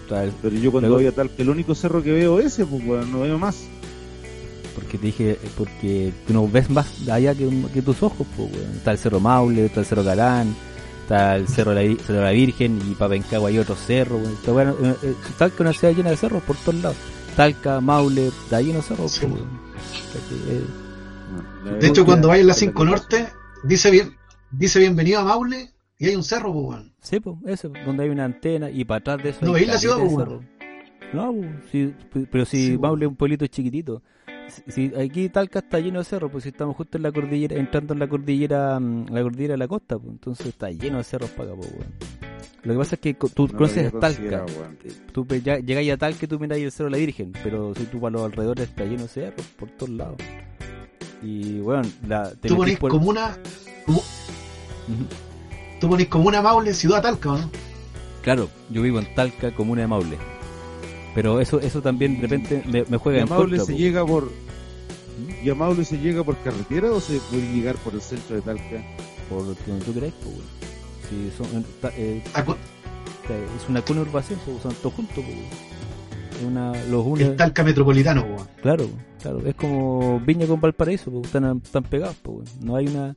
O sea, Pero yo cuando voy a Talca, el único cerro que veo es ese, pues, weón, no veo más. Porque te dije, porque tú no ves más allá que, que tus ojos, pues, weón. Está el cerro Maule, está el cerro Galán, está el cerro de la, cerro de la Virgen y para Pencagua hay otro cerro, weón. Está, bueno, eh, eh, Talca es una ciudad llena de cerros por todos lados. Talca, Maule, está lleno de cerros, Sí. pues, weón. Que, eh, De hecho, cuando vaya en la 5 Norte, dice bien, dice bienvenido a Maule y hay un cerro, pues, weón. Sí, pues, eso, donde hay una antena y para atrás de eso. ¿No hay veis la ciudad, pues. No, pero si Sí, Maule es un pueblito chiquitito. Si, si aquí Talca está lleno de cerros, pues si estamos justo en la cordillera, entrando en la cordillera, mm, la cordillera de la costa, pues entonces está lleno de cerros para acá, pues, weón. Lo que pasa es que tú no conoces Talca, tú ya- llegáis a Talca y tú miráis el cerro de la Virgen, pero si tú para los alrededores está lleno de cerros por todos lados. Y bueno, la, te Tú por- como una, como- tú como una Maule, ciudad Talca, ¿o ¿no? Claro, yo vivo en Talca, comuna de Maule. Pero eso eso también de repente me, me ¿Y juega a en Maule contra. se po. llega por... ¿Y a Maule se llega por carretera o se puede llegar por el centro de Talca? por donde tú queráis, pues, weón. Si son, ta- eh, Acu- ta- es una conurbación, pues, son todos juntos, pues, weón. Es una, los El Talca metropolitano, pues, weón. claro, claro, es como Viña con Valparaíso, pues, están, están pegados, pues, weón. no hay una,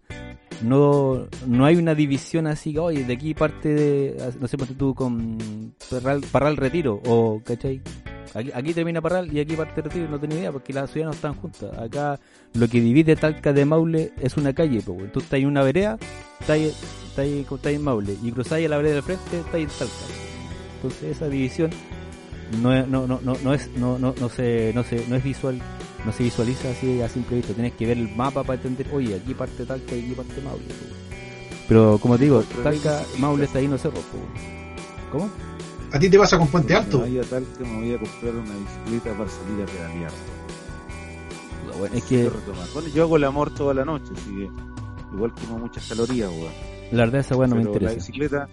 no, no hay una división así que, oye, de aquí parte de, no sé, tú con Parral, Parral Retiro, o, ¿cachai? Aquí, aquí termina Parral y aquí parte Retiro, no tengo idea, porque las ciudades no están juntas. Acá lo que divide Talca de Maule es una calle, pues, tú estás en una vereda, estás estás estás en Maule, y cruzáis a la vereda del frente, estás en Talca. Entonces esa división no no, no, no, no es, no, no, no se, no se, no es visual, no se visualiza así a simple vista. Tienes que ver el mapa para entender, oye, aquí parte Talca y aquí parte Maule. po. Pero como te digo, Talca, Maule está ahí no cerro. po. ¿Cómo? A ti te pasa con Puente Alto. Me voy a tal que me voy a comprar una bicicleta para salir a pedalear. Bueno, es que. Bueno, yo hago el amor toda la noche, así que igual quemo muchas calorías, weón. la verdad esa weá no me Pero la interesa. bicicleta,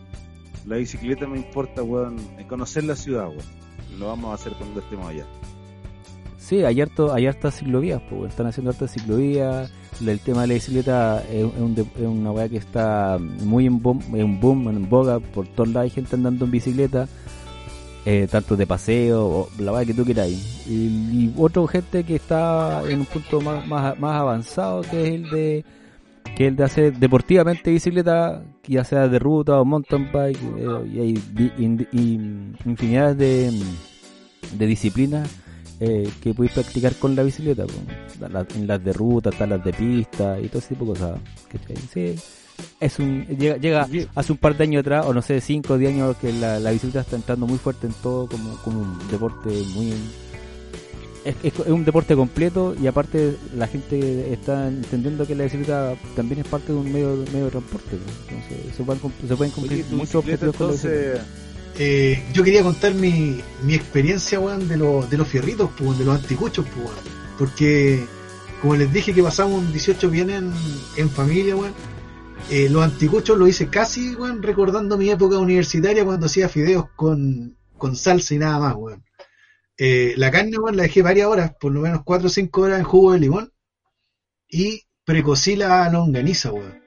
la bicicleta me importa, weón, conocer la ciudad, weón. Lo vamos a hacer cuando estemos allá. Sí, hay, harto, hay hartas ciclovías, pues, están haciendo hartas ciclovías. El tema de la bicicleta es, un es una weá que está muy en boom, en boom, en boga, por todos lados hay gente andando en bicicleta, eh, tanto de paseo, o la weá que tú queráis. Y, y otra gente que está en un punto más, más, más avanzado, que es el de que el de hacer deportivamente bicicleta, ya sea de ruta o mountain bike, eh, y hay di- in- in- infinidad de, de disciplinas eh, que podéis practicar con la bicicleta. La- en las de ruta, están las de pista y todo ese tipo de cosas. Sí, es un, llega, llega hace un par de años atrás, o no sé, 5 o 10 años, que la, la bicicleta está entrando muy fuerte en todo, como, como un deporte muy. Es, es, es un deporte completo y aparte la gente está entendiendo que la bicicleta también es parte de un medio, medio de transporte. po. Entonces se cum- se pueden cumplir Oye, muchos objetivos con la bicicleta. Eh, yo quería contar mi, mi experiencia, de, de los fierritos, de los anticuchos. Porque, como les dije que pasamos un 18 bien en, familia, eh, los anticuchos lo hice casi, recordando mi época universitaria cuando hacía fideos con, salsa y nada más, weón. Eh, la carne, la dejé varias horas, por lo menos 4 o 5 horas en jugo de limón, y precocí la longaniza, weón.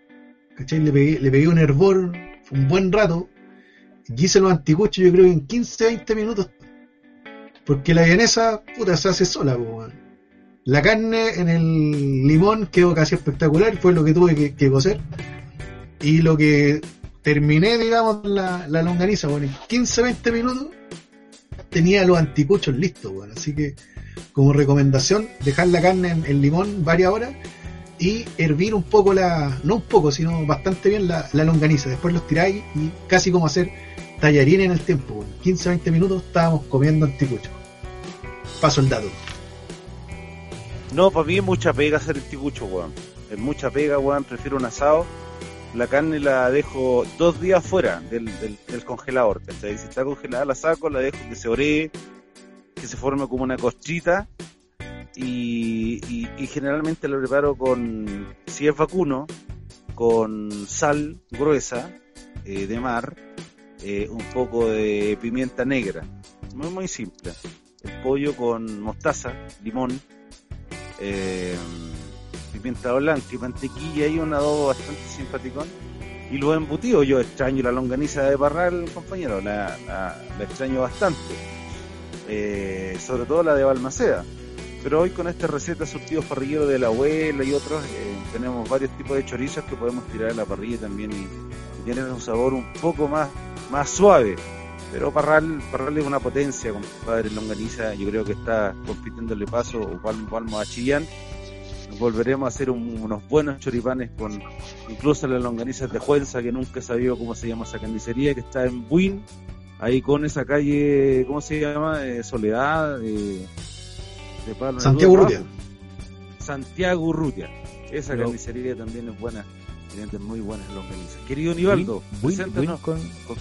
Le pegué, le pegué un hervor un buen rato, hice los anticuchos yo creo que en 15, 20 minutos. Porque la vienesa, puta, se hace sola. La carne en el limón quedó casi espectacular, fue lo que tuve que, que cocer. Y lo que terminé, digamos, la, la longaniza, bueno, en 15, 20 minutos tenía los anticuchos listos. Así que, como recomendación, dejar la carne en, en limón varias horas y hervir un poco la, no un poco, sino bastante bien la, la longaniza. Después los tiráis y casi como hacer tallarín en el tiempo. weón. 15 20 minutos estábamos comiendo anticucho. Paso el dato. No, para mí es mucha pega hacer anticucho, weón. Es mucha pega, weón. Prefiero un asado. La carne la dejo dos días fuera del, del, del congelador. Si está congelada la saco, la dejo que se oree, que se forme como una costrita. Y, y, generalmente la preparo con, si es vacuno, con sal gruesa eh, de mar, eh, un poco de pimienta negra. Muy, muy simple. El pollo con mostaza, limón, eh, pimienta blanca y mantequilla y un adobo bastante simpaticón. Y los embutidos, yo extraño la longaniza de Parral, compañero, la, la- extraño bastante. Eh, sobre todo la de Balmaceda. Pero hoy con esta receta surtidos parrilleros de la abuela y otros, eh, tenemos varios tipos de chorizos que podemos tirar a la parrilla también y, y un sabor un poco más, más suave. Pero Parral, Parral es una potencia, compadre Longaniza, yo creo que está compitiéndole paso o palmo, palmo a Chillán. Volveremos a hacer un- unos buenos choripanes con incluso las longanizas de Juenza, que nunca he sabido cómo se llama esa carnicería, que está en Buin, ahí con esa calle, ¿cómo se llama? Eh, Soledad, de, de Pablo Santiago Urrutia. Santiago Urrutia. Esa carnicería también es buena, tienen muy buenas longanizas. Querido Nivaldo, preséntanos. con, con-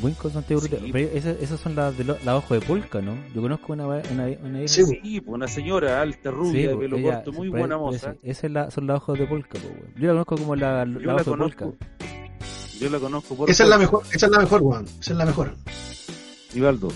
buen con Santiago Sí. Esas, esas son las de las ojos de polka, ¿no? Yo conozco una, una, una Sí, Sí, pues, una señora alta, rubia, de pues, pelo ella- corto, muy buena moza. Esas es la- son las ojos de polka, po, weón. Yo la conozco como la, Yo la la ojos de conozco. polka. Yo la conozco por Esa es la mejor, esa es la mejor, weón. Esa es la mejor. Nivaldo,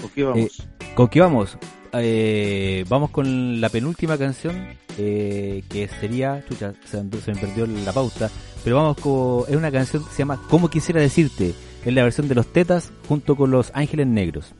¿por qué vamos? ¿Con qué vamos? Eh, vamos con la penúltima canción, eh, que sería, chucha, se, me- perdió la pauta, pero vamos con, es una canción que se llama Como quisiera decirte, es la versión de los Tetas junto con los Ángeles Negros.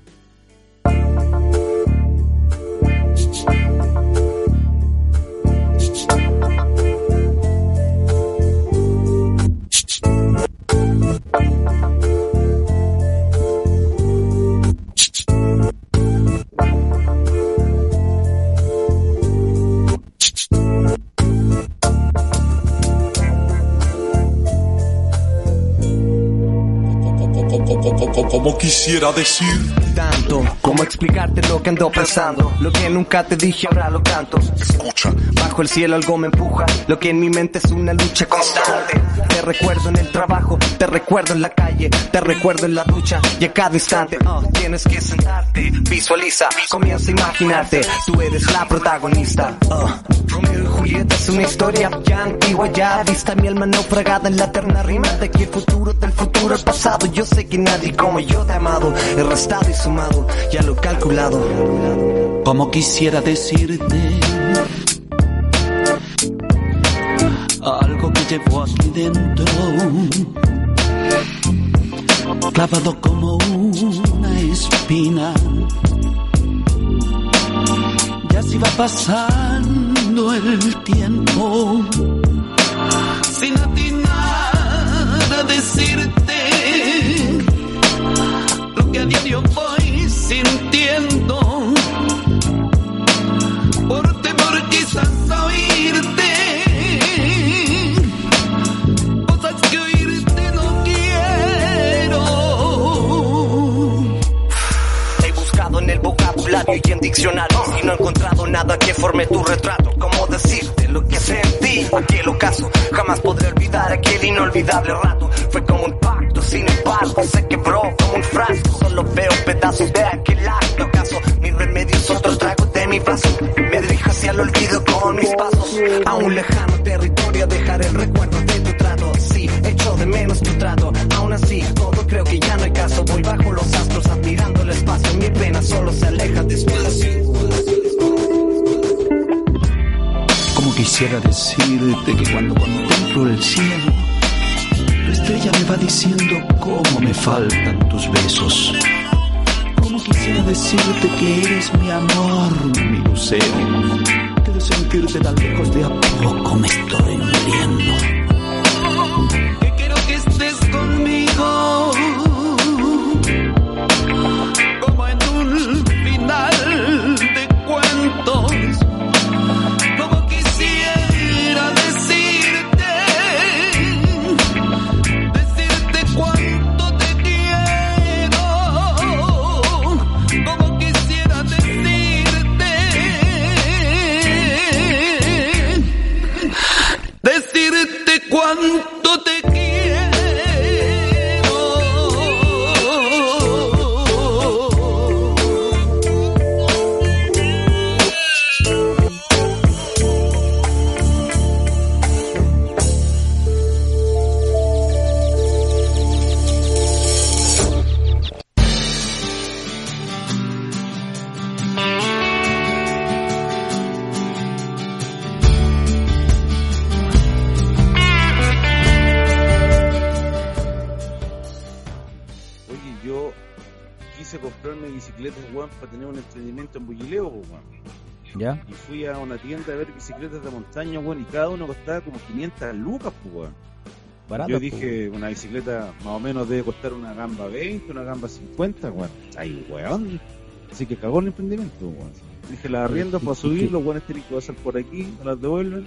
Quisiera decir tanto Como explicarte lo que ando pensando Lo que nunca te dije ahora lo canto Escucha Bajo el cielo algo me empuja. Lo que en mi mente es una lucha constante. Te recuerdo en el trabajo Te recuerdo en la calle Te recuerdo en la ducha Y a cada instante. Oh, Tienes que sentarte Visualiza Comienza a imaginarte. Tú eres la protagonista. Oh. Romeo y Julieta es una historia ya antigua Ya vista. Mi alma naufragada en la eterna rima De que el futuro del futuro el pasado. Yo sé que nadie como yo te ha amado. He restado y sumado Ya lo calculado. Como quisiera decirte algo que llevo aquí dentro, clavado como una espina. Y así va pasando el tiempo, en diccionarios y no he encontrado nada que forme tu retrato. ¿Cómo decirte lo que sentí? Aquel ocaso jamás podré olvidar aquel inolvidable rato. Fue como un pacto, sin embargo se quebró como un frasco. Solo veo pedazos de aquel acto. ¿Acaso mi remedio es otro trago de mi vaso? Me dirijo hacia el olvido con mis pasos. A un lejano territorio dejar el recuerdo de tu trato. Sí, echo de menos tu trato. Aún así, todo creo que ya no hay caso. Voy bajo los astros admirando el espacio. Mi pena solo se aleja despacio. Quisiera decirte que cuando contemplo el cielo, tu estrella me va diciendo cómo me faltan tus besos. Como quisiera decirte que eres mi amor, mi lucero. Que sentirte tan lejos de a poco me estoy muriendo. Yo quise comprarme bicicletas, weón, para tener un emprendimiento en Bullileo, weón. ¿Ya? Y fui a una tienda a ver bicicletas de montaña, weón, y cada uno costaba como 500 lucas, weón. Barato. Yo dije, una bicicleta más o menos debe costar una gamba 20, una gamba 50, weón. Ay, weón. Así que cagó el emprendimiento, weón. Dije, las arriendo para subir, los weones tienen que pasar por aquí, me las devuelven.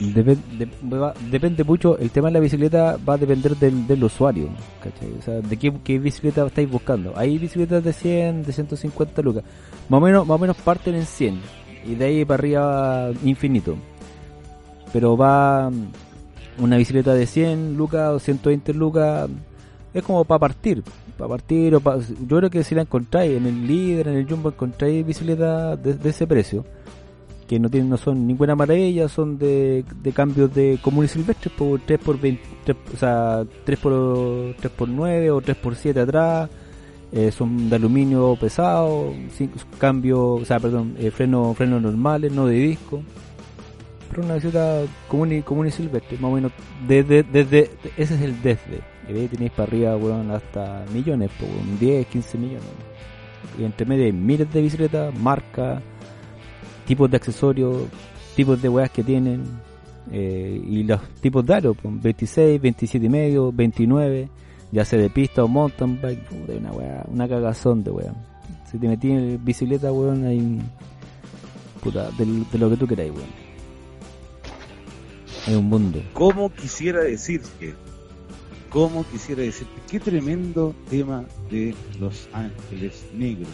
Depende mucho, el tema de la bicicleta va a depender del, usuario, ¿cachai? O sea, de qué, bicicleta estáis buscando. Hay bicicletas de 100, de 150 lucas. Más o menos, más o menos parten en 100 y de ahí para arriba infinito. Pero va mm, una bicicleta de 100 lucas o 120 lucas, es como para partir. Para partir o pa- yo creo que si la encontráis en el líder, en el jumbo, encontráis bicicletas de ese precio que no tienen no son ninguna maravilla, son de, de cambios de comunes silvestres por 3 por 20, tres- o sea, 3 por 3 por 9 o 3 por 7 atrás, eh, son de aluminio pesado, sin cambio, o sea, perdón, eh, freno frenos normales, no de disco. Pero una bicicleta común y, común silvestre, más o menos, desde, desde, ese es el desde. Tenéis para arriba, weón, hasta millones, weón, 10, 15 millones. Y entre medio hay miles de bicicletas, marcas, tipos de accesorios, tipos de weas que tienen, eh, y los tipos de aro, pues, 26, 27 y medio, 29, ya sea de pista o mountain bike, una wea, una cagazón de wea. Si te metí en bicicleta, weón, hay puta, de, lo que tú queráis, weón. Hay un mundo. ¿Cómo quisiera decir que? ¿Cómo quisiera decirte? Qué tremendo tema de Los Ángeles Negros,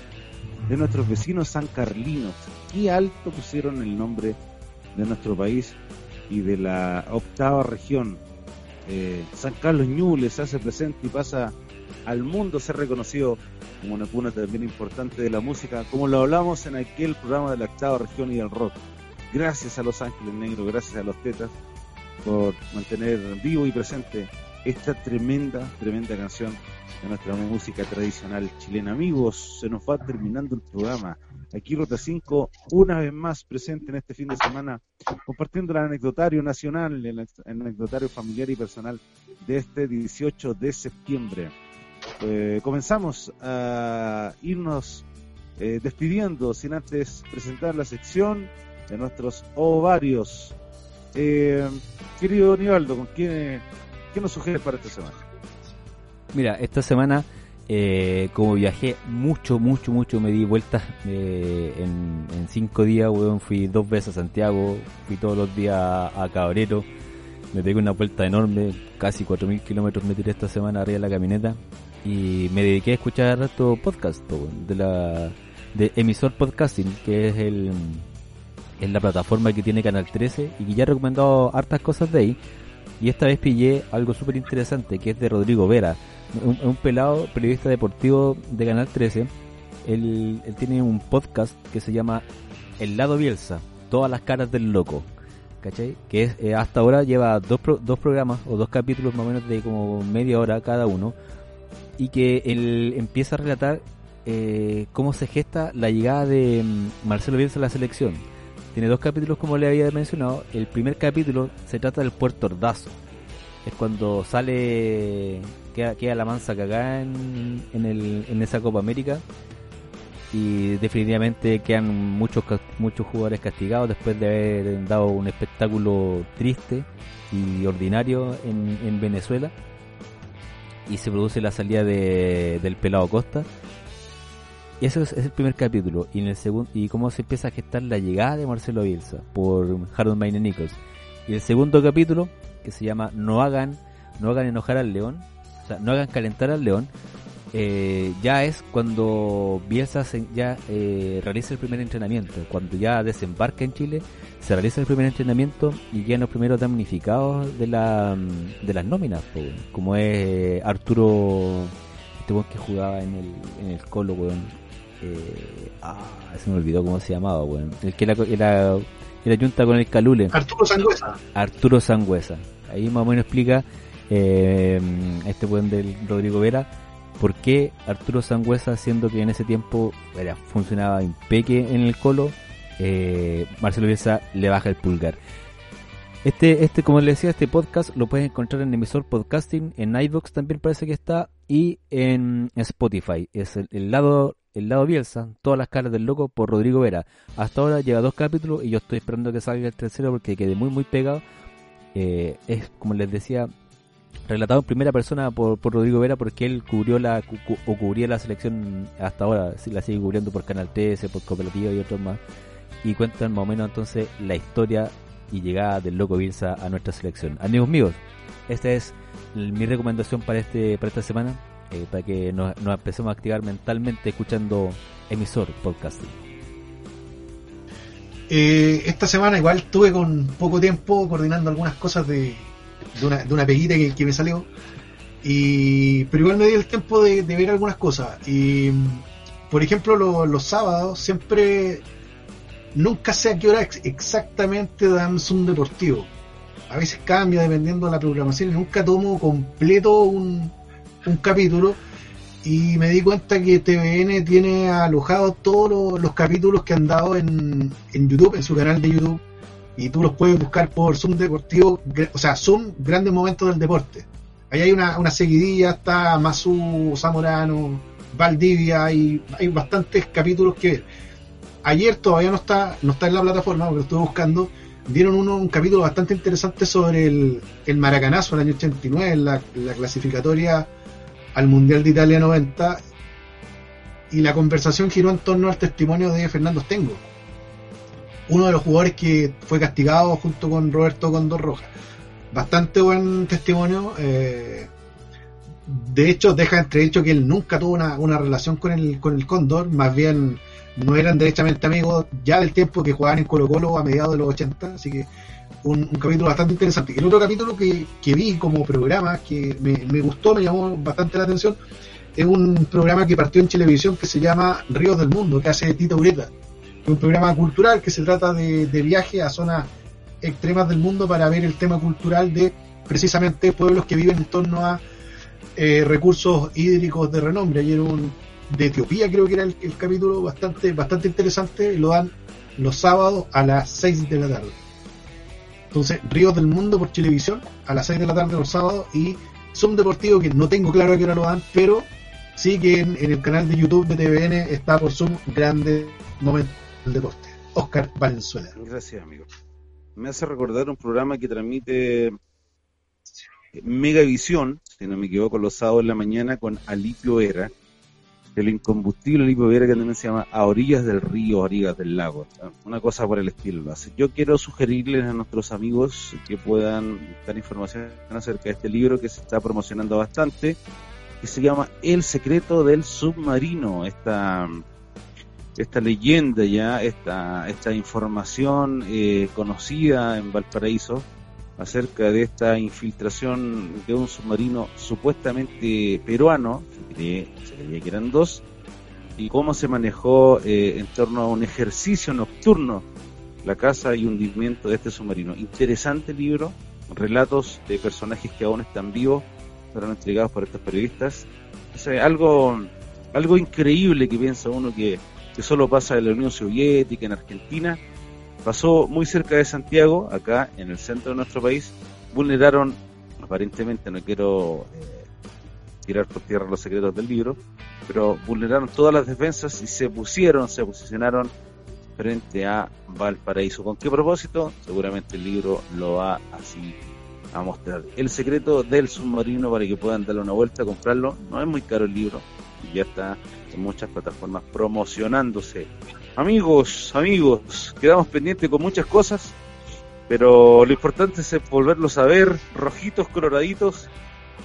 de nuestros vecinos sancarlinos. Qué alto pusieron el nombre de nuestro país y de la octava región. Eh, San Carlos Ñuble se hace presente y pasa al mundo ser reconocido como una cuna también importante de la música, como lo hablamos en aquel programa de la octava región y del rock. Gracias a Los Ángeles Negros, gracias a los Tetas por mantener vivo y presente esta tremenda, tremenda canción de nuestra música tradicional chilena. Amigos, se nos va terminando el programa. Aquí Rota 5, una vez más presente en este fin de semana, compartiendo el anecdotario nacional, el anecdotario familiar y personal de este 18 de septiembre. Eh, comenzamos a irnos eh, despidiendo sin antes presentar la sección de nuestros ovarios. Eh, querido Nivaldo, ¿con quién, qué nos sugieres para esta semana? Mira, esta semana, eh, como viajé mucho, mucho, mucho, me di vueltas eh, en, cinco días, weón. Fui dos veces a Santiago, fui todos los días a Cabrero, me pegué una vuelta enorme, casi 4.000 kilómetros me tiré esta semana arriba de la camioneta y me dediqué a escuchar estos podcast po, weón, de la de emisor podcasting, que es el es la plataforma que tiene Canal 13 y que ya he recomendado hartas cosas de ahí. Y esta vez pillé algo súper interesante que es de Rodrigo Vera, un, un pelado periodista deportivo de Canal 13. Él, tiene un podcast que se llama El lado Bielsa, todas las caras del loco. ¿Cachai? Que es, eh, hasta ahora lleva dos, pro- dos programas o dos capítulos más o menos de como media hora cada uno. Y que él empieza a relatar eh, cómo se gesta la llegada de mm, Marcelo Bielsa a la selección. Tiene dos capítulos como le había mencionado. El primer capítulo se trata del Puerto Ordazo. Es cuando sale, queda, queda la mansa cagada en, en, el, en esa Copa América. Y definitivamente quedan muchos muchos jugadores castigados después de haber dado un espectáculo triste y ordinario en, en Venezuela. Y se produce la salida de, del pelado Costa. Y ese es, es el primer capítulo. Y en el segundo y cómo se empieza a gestar la llegada de Marcelo Bielsa por Harold Mayne Nichols. Y el segundo capítulo, que se llama No hagan, no hagan enojar al león, o sea, no hagan calentar al león, eh, ya es cuando Bielsa se- ya eh, realiza el primer entrenamiento. Cuando ya desembarca en Chile, se realiza el primer entrenamiento y quedan los primeros damnificados de, la, de las nóminas, como es Arturo, este que jugaba en el, en el Colo, weón. Eh, ah, se me olvidó cómo se llamaba, weón. El que era, era, era junta con el Calule. Arturo Sangüesa. Arturo Sangüesa. Ahí más o menos explica eh, este buen del Rodrigo Vera por qué Arturo Sangüesa, siendo que en ese tiempo era, funcionaba impeque en el colo, eh, Marcelo Bielsa le baja el pulgar. Este, este, como les decía, este podcast lo puedes encontrar en emisor podcasting, en iVoox también parece que está, y en Spotify. Es el, el lado, el lado Bielsa, todas las caras del loco por Rodrigo Vera. Hasta ahora lleva dos capítulos y yo estoy esperando que salga el tercero porque quedé muy muy pegado. Eh, es como les decía, relatado en primera persona por, por Rodrigo Vera porque él cubrió la cu- o cubría la selección hasta ahora, la sigue cubriendo por Canal 13, por Cooperativa y otros más. Y cuentan más o menos entonces la historia y llegada del loco Bielsa a nuestra selección. Amigos míos, esta es mi recomendación para este para esta semana, eh, para que nos, nos empecemos a activar mentalmente escuchando emisor podcasting. Eh, esta semana igual estuve con poco tiempo coordinando algunas cosas de, de, una, de una peguita que, que me salió. Y, pero igual me di el tiempo de, ver algunas cosas. Y, por ejemplo, lo- los sábados siempre, nunca sé a qué hora ex- exactamente dan Zoom Deportivo. A veces cambia dependiendo de la programación y nunca tomo completo un, un capítulo. Y me di cuenta que TVN tiene alojados todos los, los capítulos que han dado en, en YouTube, en su canal de YouTube. Y tú los puedes buscar por Zoom Deportivo, o sea, Zoom Grandes Momentos del Deporte. Ahí hay una, una seguidilla, está Masu, Zamorano, Valdivia, y hay bastantes capítulos que ver. Ayer todavía no está, no está en la plataforma, porque lo estuve buscando. Dieron uno, un capítulo bastante interesante sobre el, el Maracanazo el año 89, la, la clasificatoria al Mundial de Italia 90 y la conversación giró en torno al testimonio de Fernando Stengo, uno de los jugadores que fue castigado junto con Roberto Condor Roja. Bastante buen testimonio. eh, de hecho deja entredicho que él nunca tuvo una, una relación con el, con el Cóndor, más bien no eran derechamente amigos ya del tiempo que jugaban en Colo Colo a mediados de los 80, así que un, capítulo bastante interesante. El otro capítulo que, que vi como programa, que me, me gustó, me llamó bastante la atención, es un programa que partió en televisión que se llama Ríos del Mundo, que hace Tita Ureta. Es un programa cultural que se trata de, de viaje a zonas extremas del mundo para ver el tema cultural de precisamente pueblos que viven en torno a eh, recursos hídricos de renombre. Ayer un de Etiopía creo que era el, el capítulo bastante bastante interesante. Lo dan los sábados a las 6 de la tarde. Entonces, Ríos del Mundo por televisión a las 6 de la tarde los sábados y Zoom Deportivo que no tengo claro a qué hora lo dan, pero sí que en, el canal de YouTube de TVN está por Zoom grande momento del deporte. Oscar Valenzuela. Gracias, amigo. Me hace recordar un programa que transmite Megavisión, si no me equivoco, los sábados en la mañana con Alipio Vera, el incombustible Alipio Vera que también se llama A orillas del río, orillas del lago, una cosa por el estilo. Yo quiero sugerirles a nuestros amigos que puedan dar información acerca de este libro que se está promocionando bastante, que se llama El secreto del submarino, esta esta leyenda ya, esta, esta información eh, conocida en Valparaíso acerca de esta infiltración de un submarino supuestamente peruano, se que eran dos, y cómo se manejó eh, en torno a un ejercicio nocturno la caza y hundimiento de este submarino. Interesante libro, relatos de personajes que aún están vivos, fueron entregados por estos periodistas. O algo, algo increíble que piensa uno que que solo pasa en la Unión Soviética, en Argentina, pasó muy cerca de Santiago, acá en el centro de nuestro país, vulneraron, aparentemente no quiero eh, tirar por tierra los secretos del libro, pero vulneraron todas las defensas y se pusieron, se posicionaron frente a Valparaíso. ¿Con qué propósito? Seguramente el libro lo va así a mostrar. El secreto del submarino para que puedan darle una vuelta, comprarlo. No es muy caro el libro, y ya está en muchas plataformas promocionándose. Amigos, amigos, quedamos pendientes con muchas cosas, pero lo importante es volverlos a ver, rojitos, coloraditos,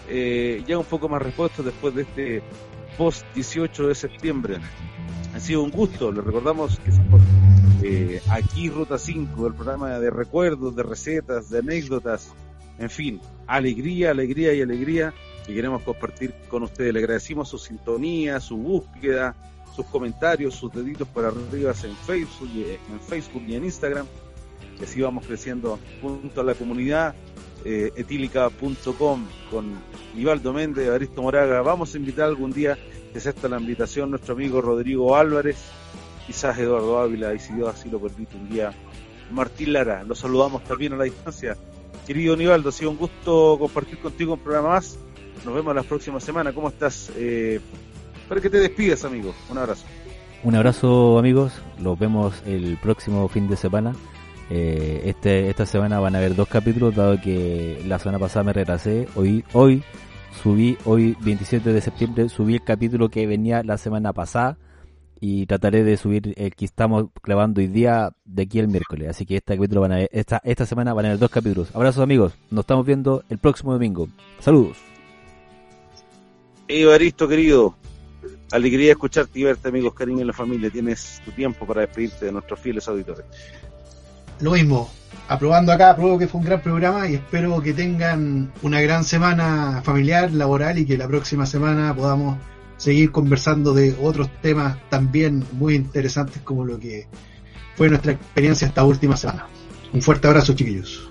eh, ya un poco más repuestos después de este post 18 de septiembre. Ha sido un gusto, les recordamos que somos eh, aquí Ruta 5, el programa de recuerdos, de recetas, de anécdotas, en fin, alegría, alegría y alegría que queremos compartir con ustedes. Le agradecimos su sintonía, su búsqueda, sus comentarios, sus deditos para arriba en Facebook, y, en Facebook y en Instagram. Que así vamos creciendo junto a la comunidad eh, etílica.com con Nivaldo Méndez, Evaristo Moraga. Vamos a invitar algún día, que sea esta la invitación, nuestro amigo Rodrigo Álvarez, quizás Eduardo Ávila, y si Dios así lo permite un día, Martín Lara. Los saludamos también a la distancia. Querido Nivaldo, ha sido un gusto compartir contigo un programa más. Nos vemos la próxima semana. ¿Cómo estás? Eh, para que te despidas, amigo. Un abrazo. Un abrazo amigos, los vemos el próximo fin de semana. Eh, este, esta semana van a haber dos capítulos, dado que la semana pasada me retrasé. Hoy, hoy subí, hoy 27 de septiembre, subí el capítulo que venía la semana pasada y trataré de subir el que estamos clavando hoy día de aquí el miércoles. Así que este capítulo van a ver, esta, esta semana van a haber dos capítulos. Abrazos amigos, nos estamos viendo el próximo domingo. Saludos. Evaristo, querido, alegría escucharte y verte, amigos, cariño en la familia. Tienes tu tiempo para despedirte de nuestros fieles auditores. Lo mismo, aprobando acá, apruebo que fue un gran programa y espero que tengan una gran semana familiar, laboral y que la próxima semana podamos seguir conversando de otros temas también muy interesantes como lo que fue nuestra experiencia esta última semana. Un fuerte abrazo, chiquillos.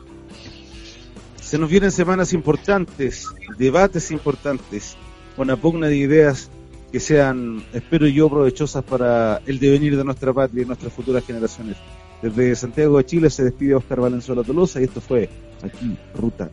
Se nos vienen semanas importantes, debates importantes, una pugna de ideas que sean, espero yo, provechosas para el devenir de nuestra patria y nuestras futuras generaciones. Desde Santiago de Chile se despide Oscar Valenzuela Tolosa y esto fue aquí, Ruta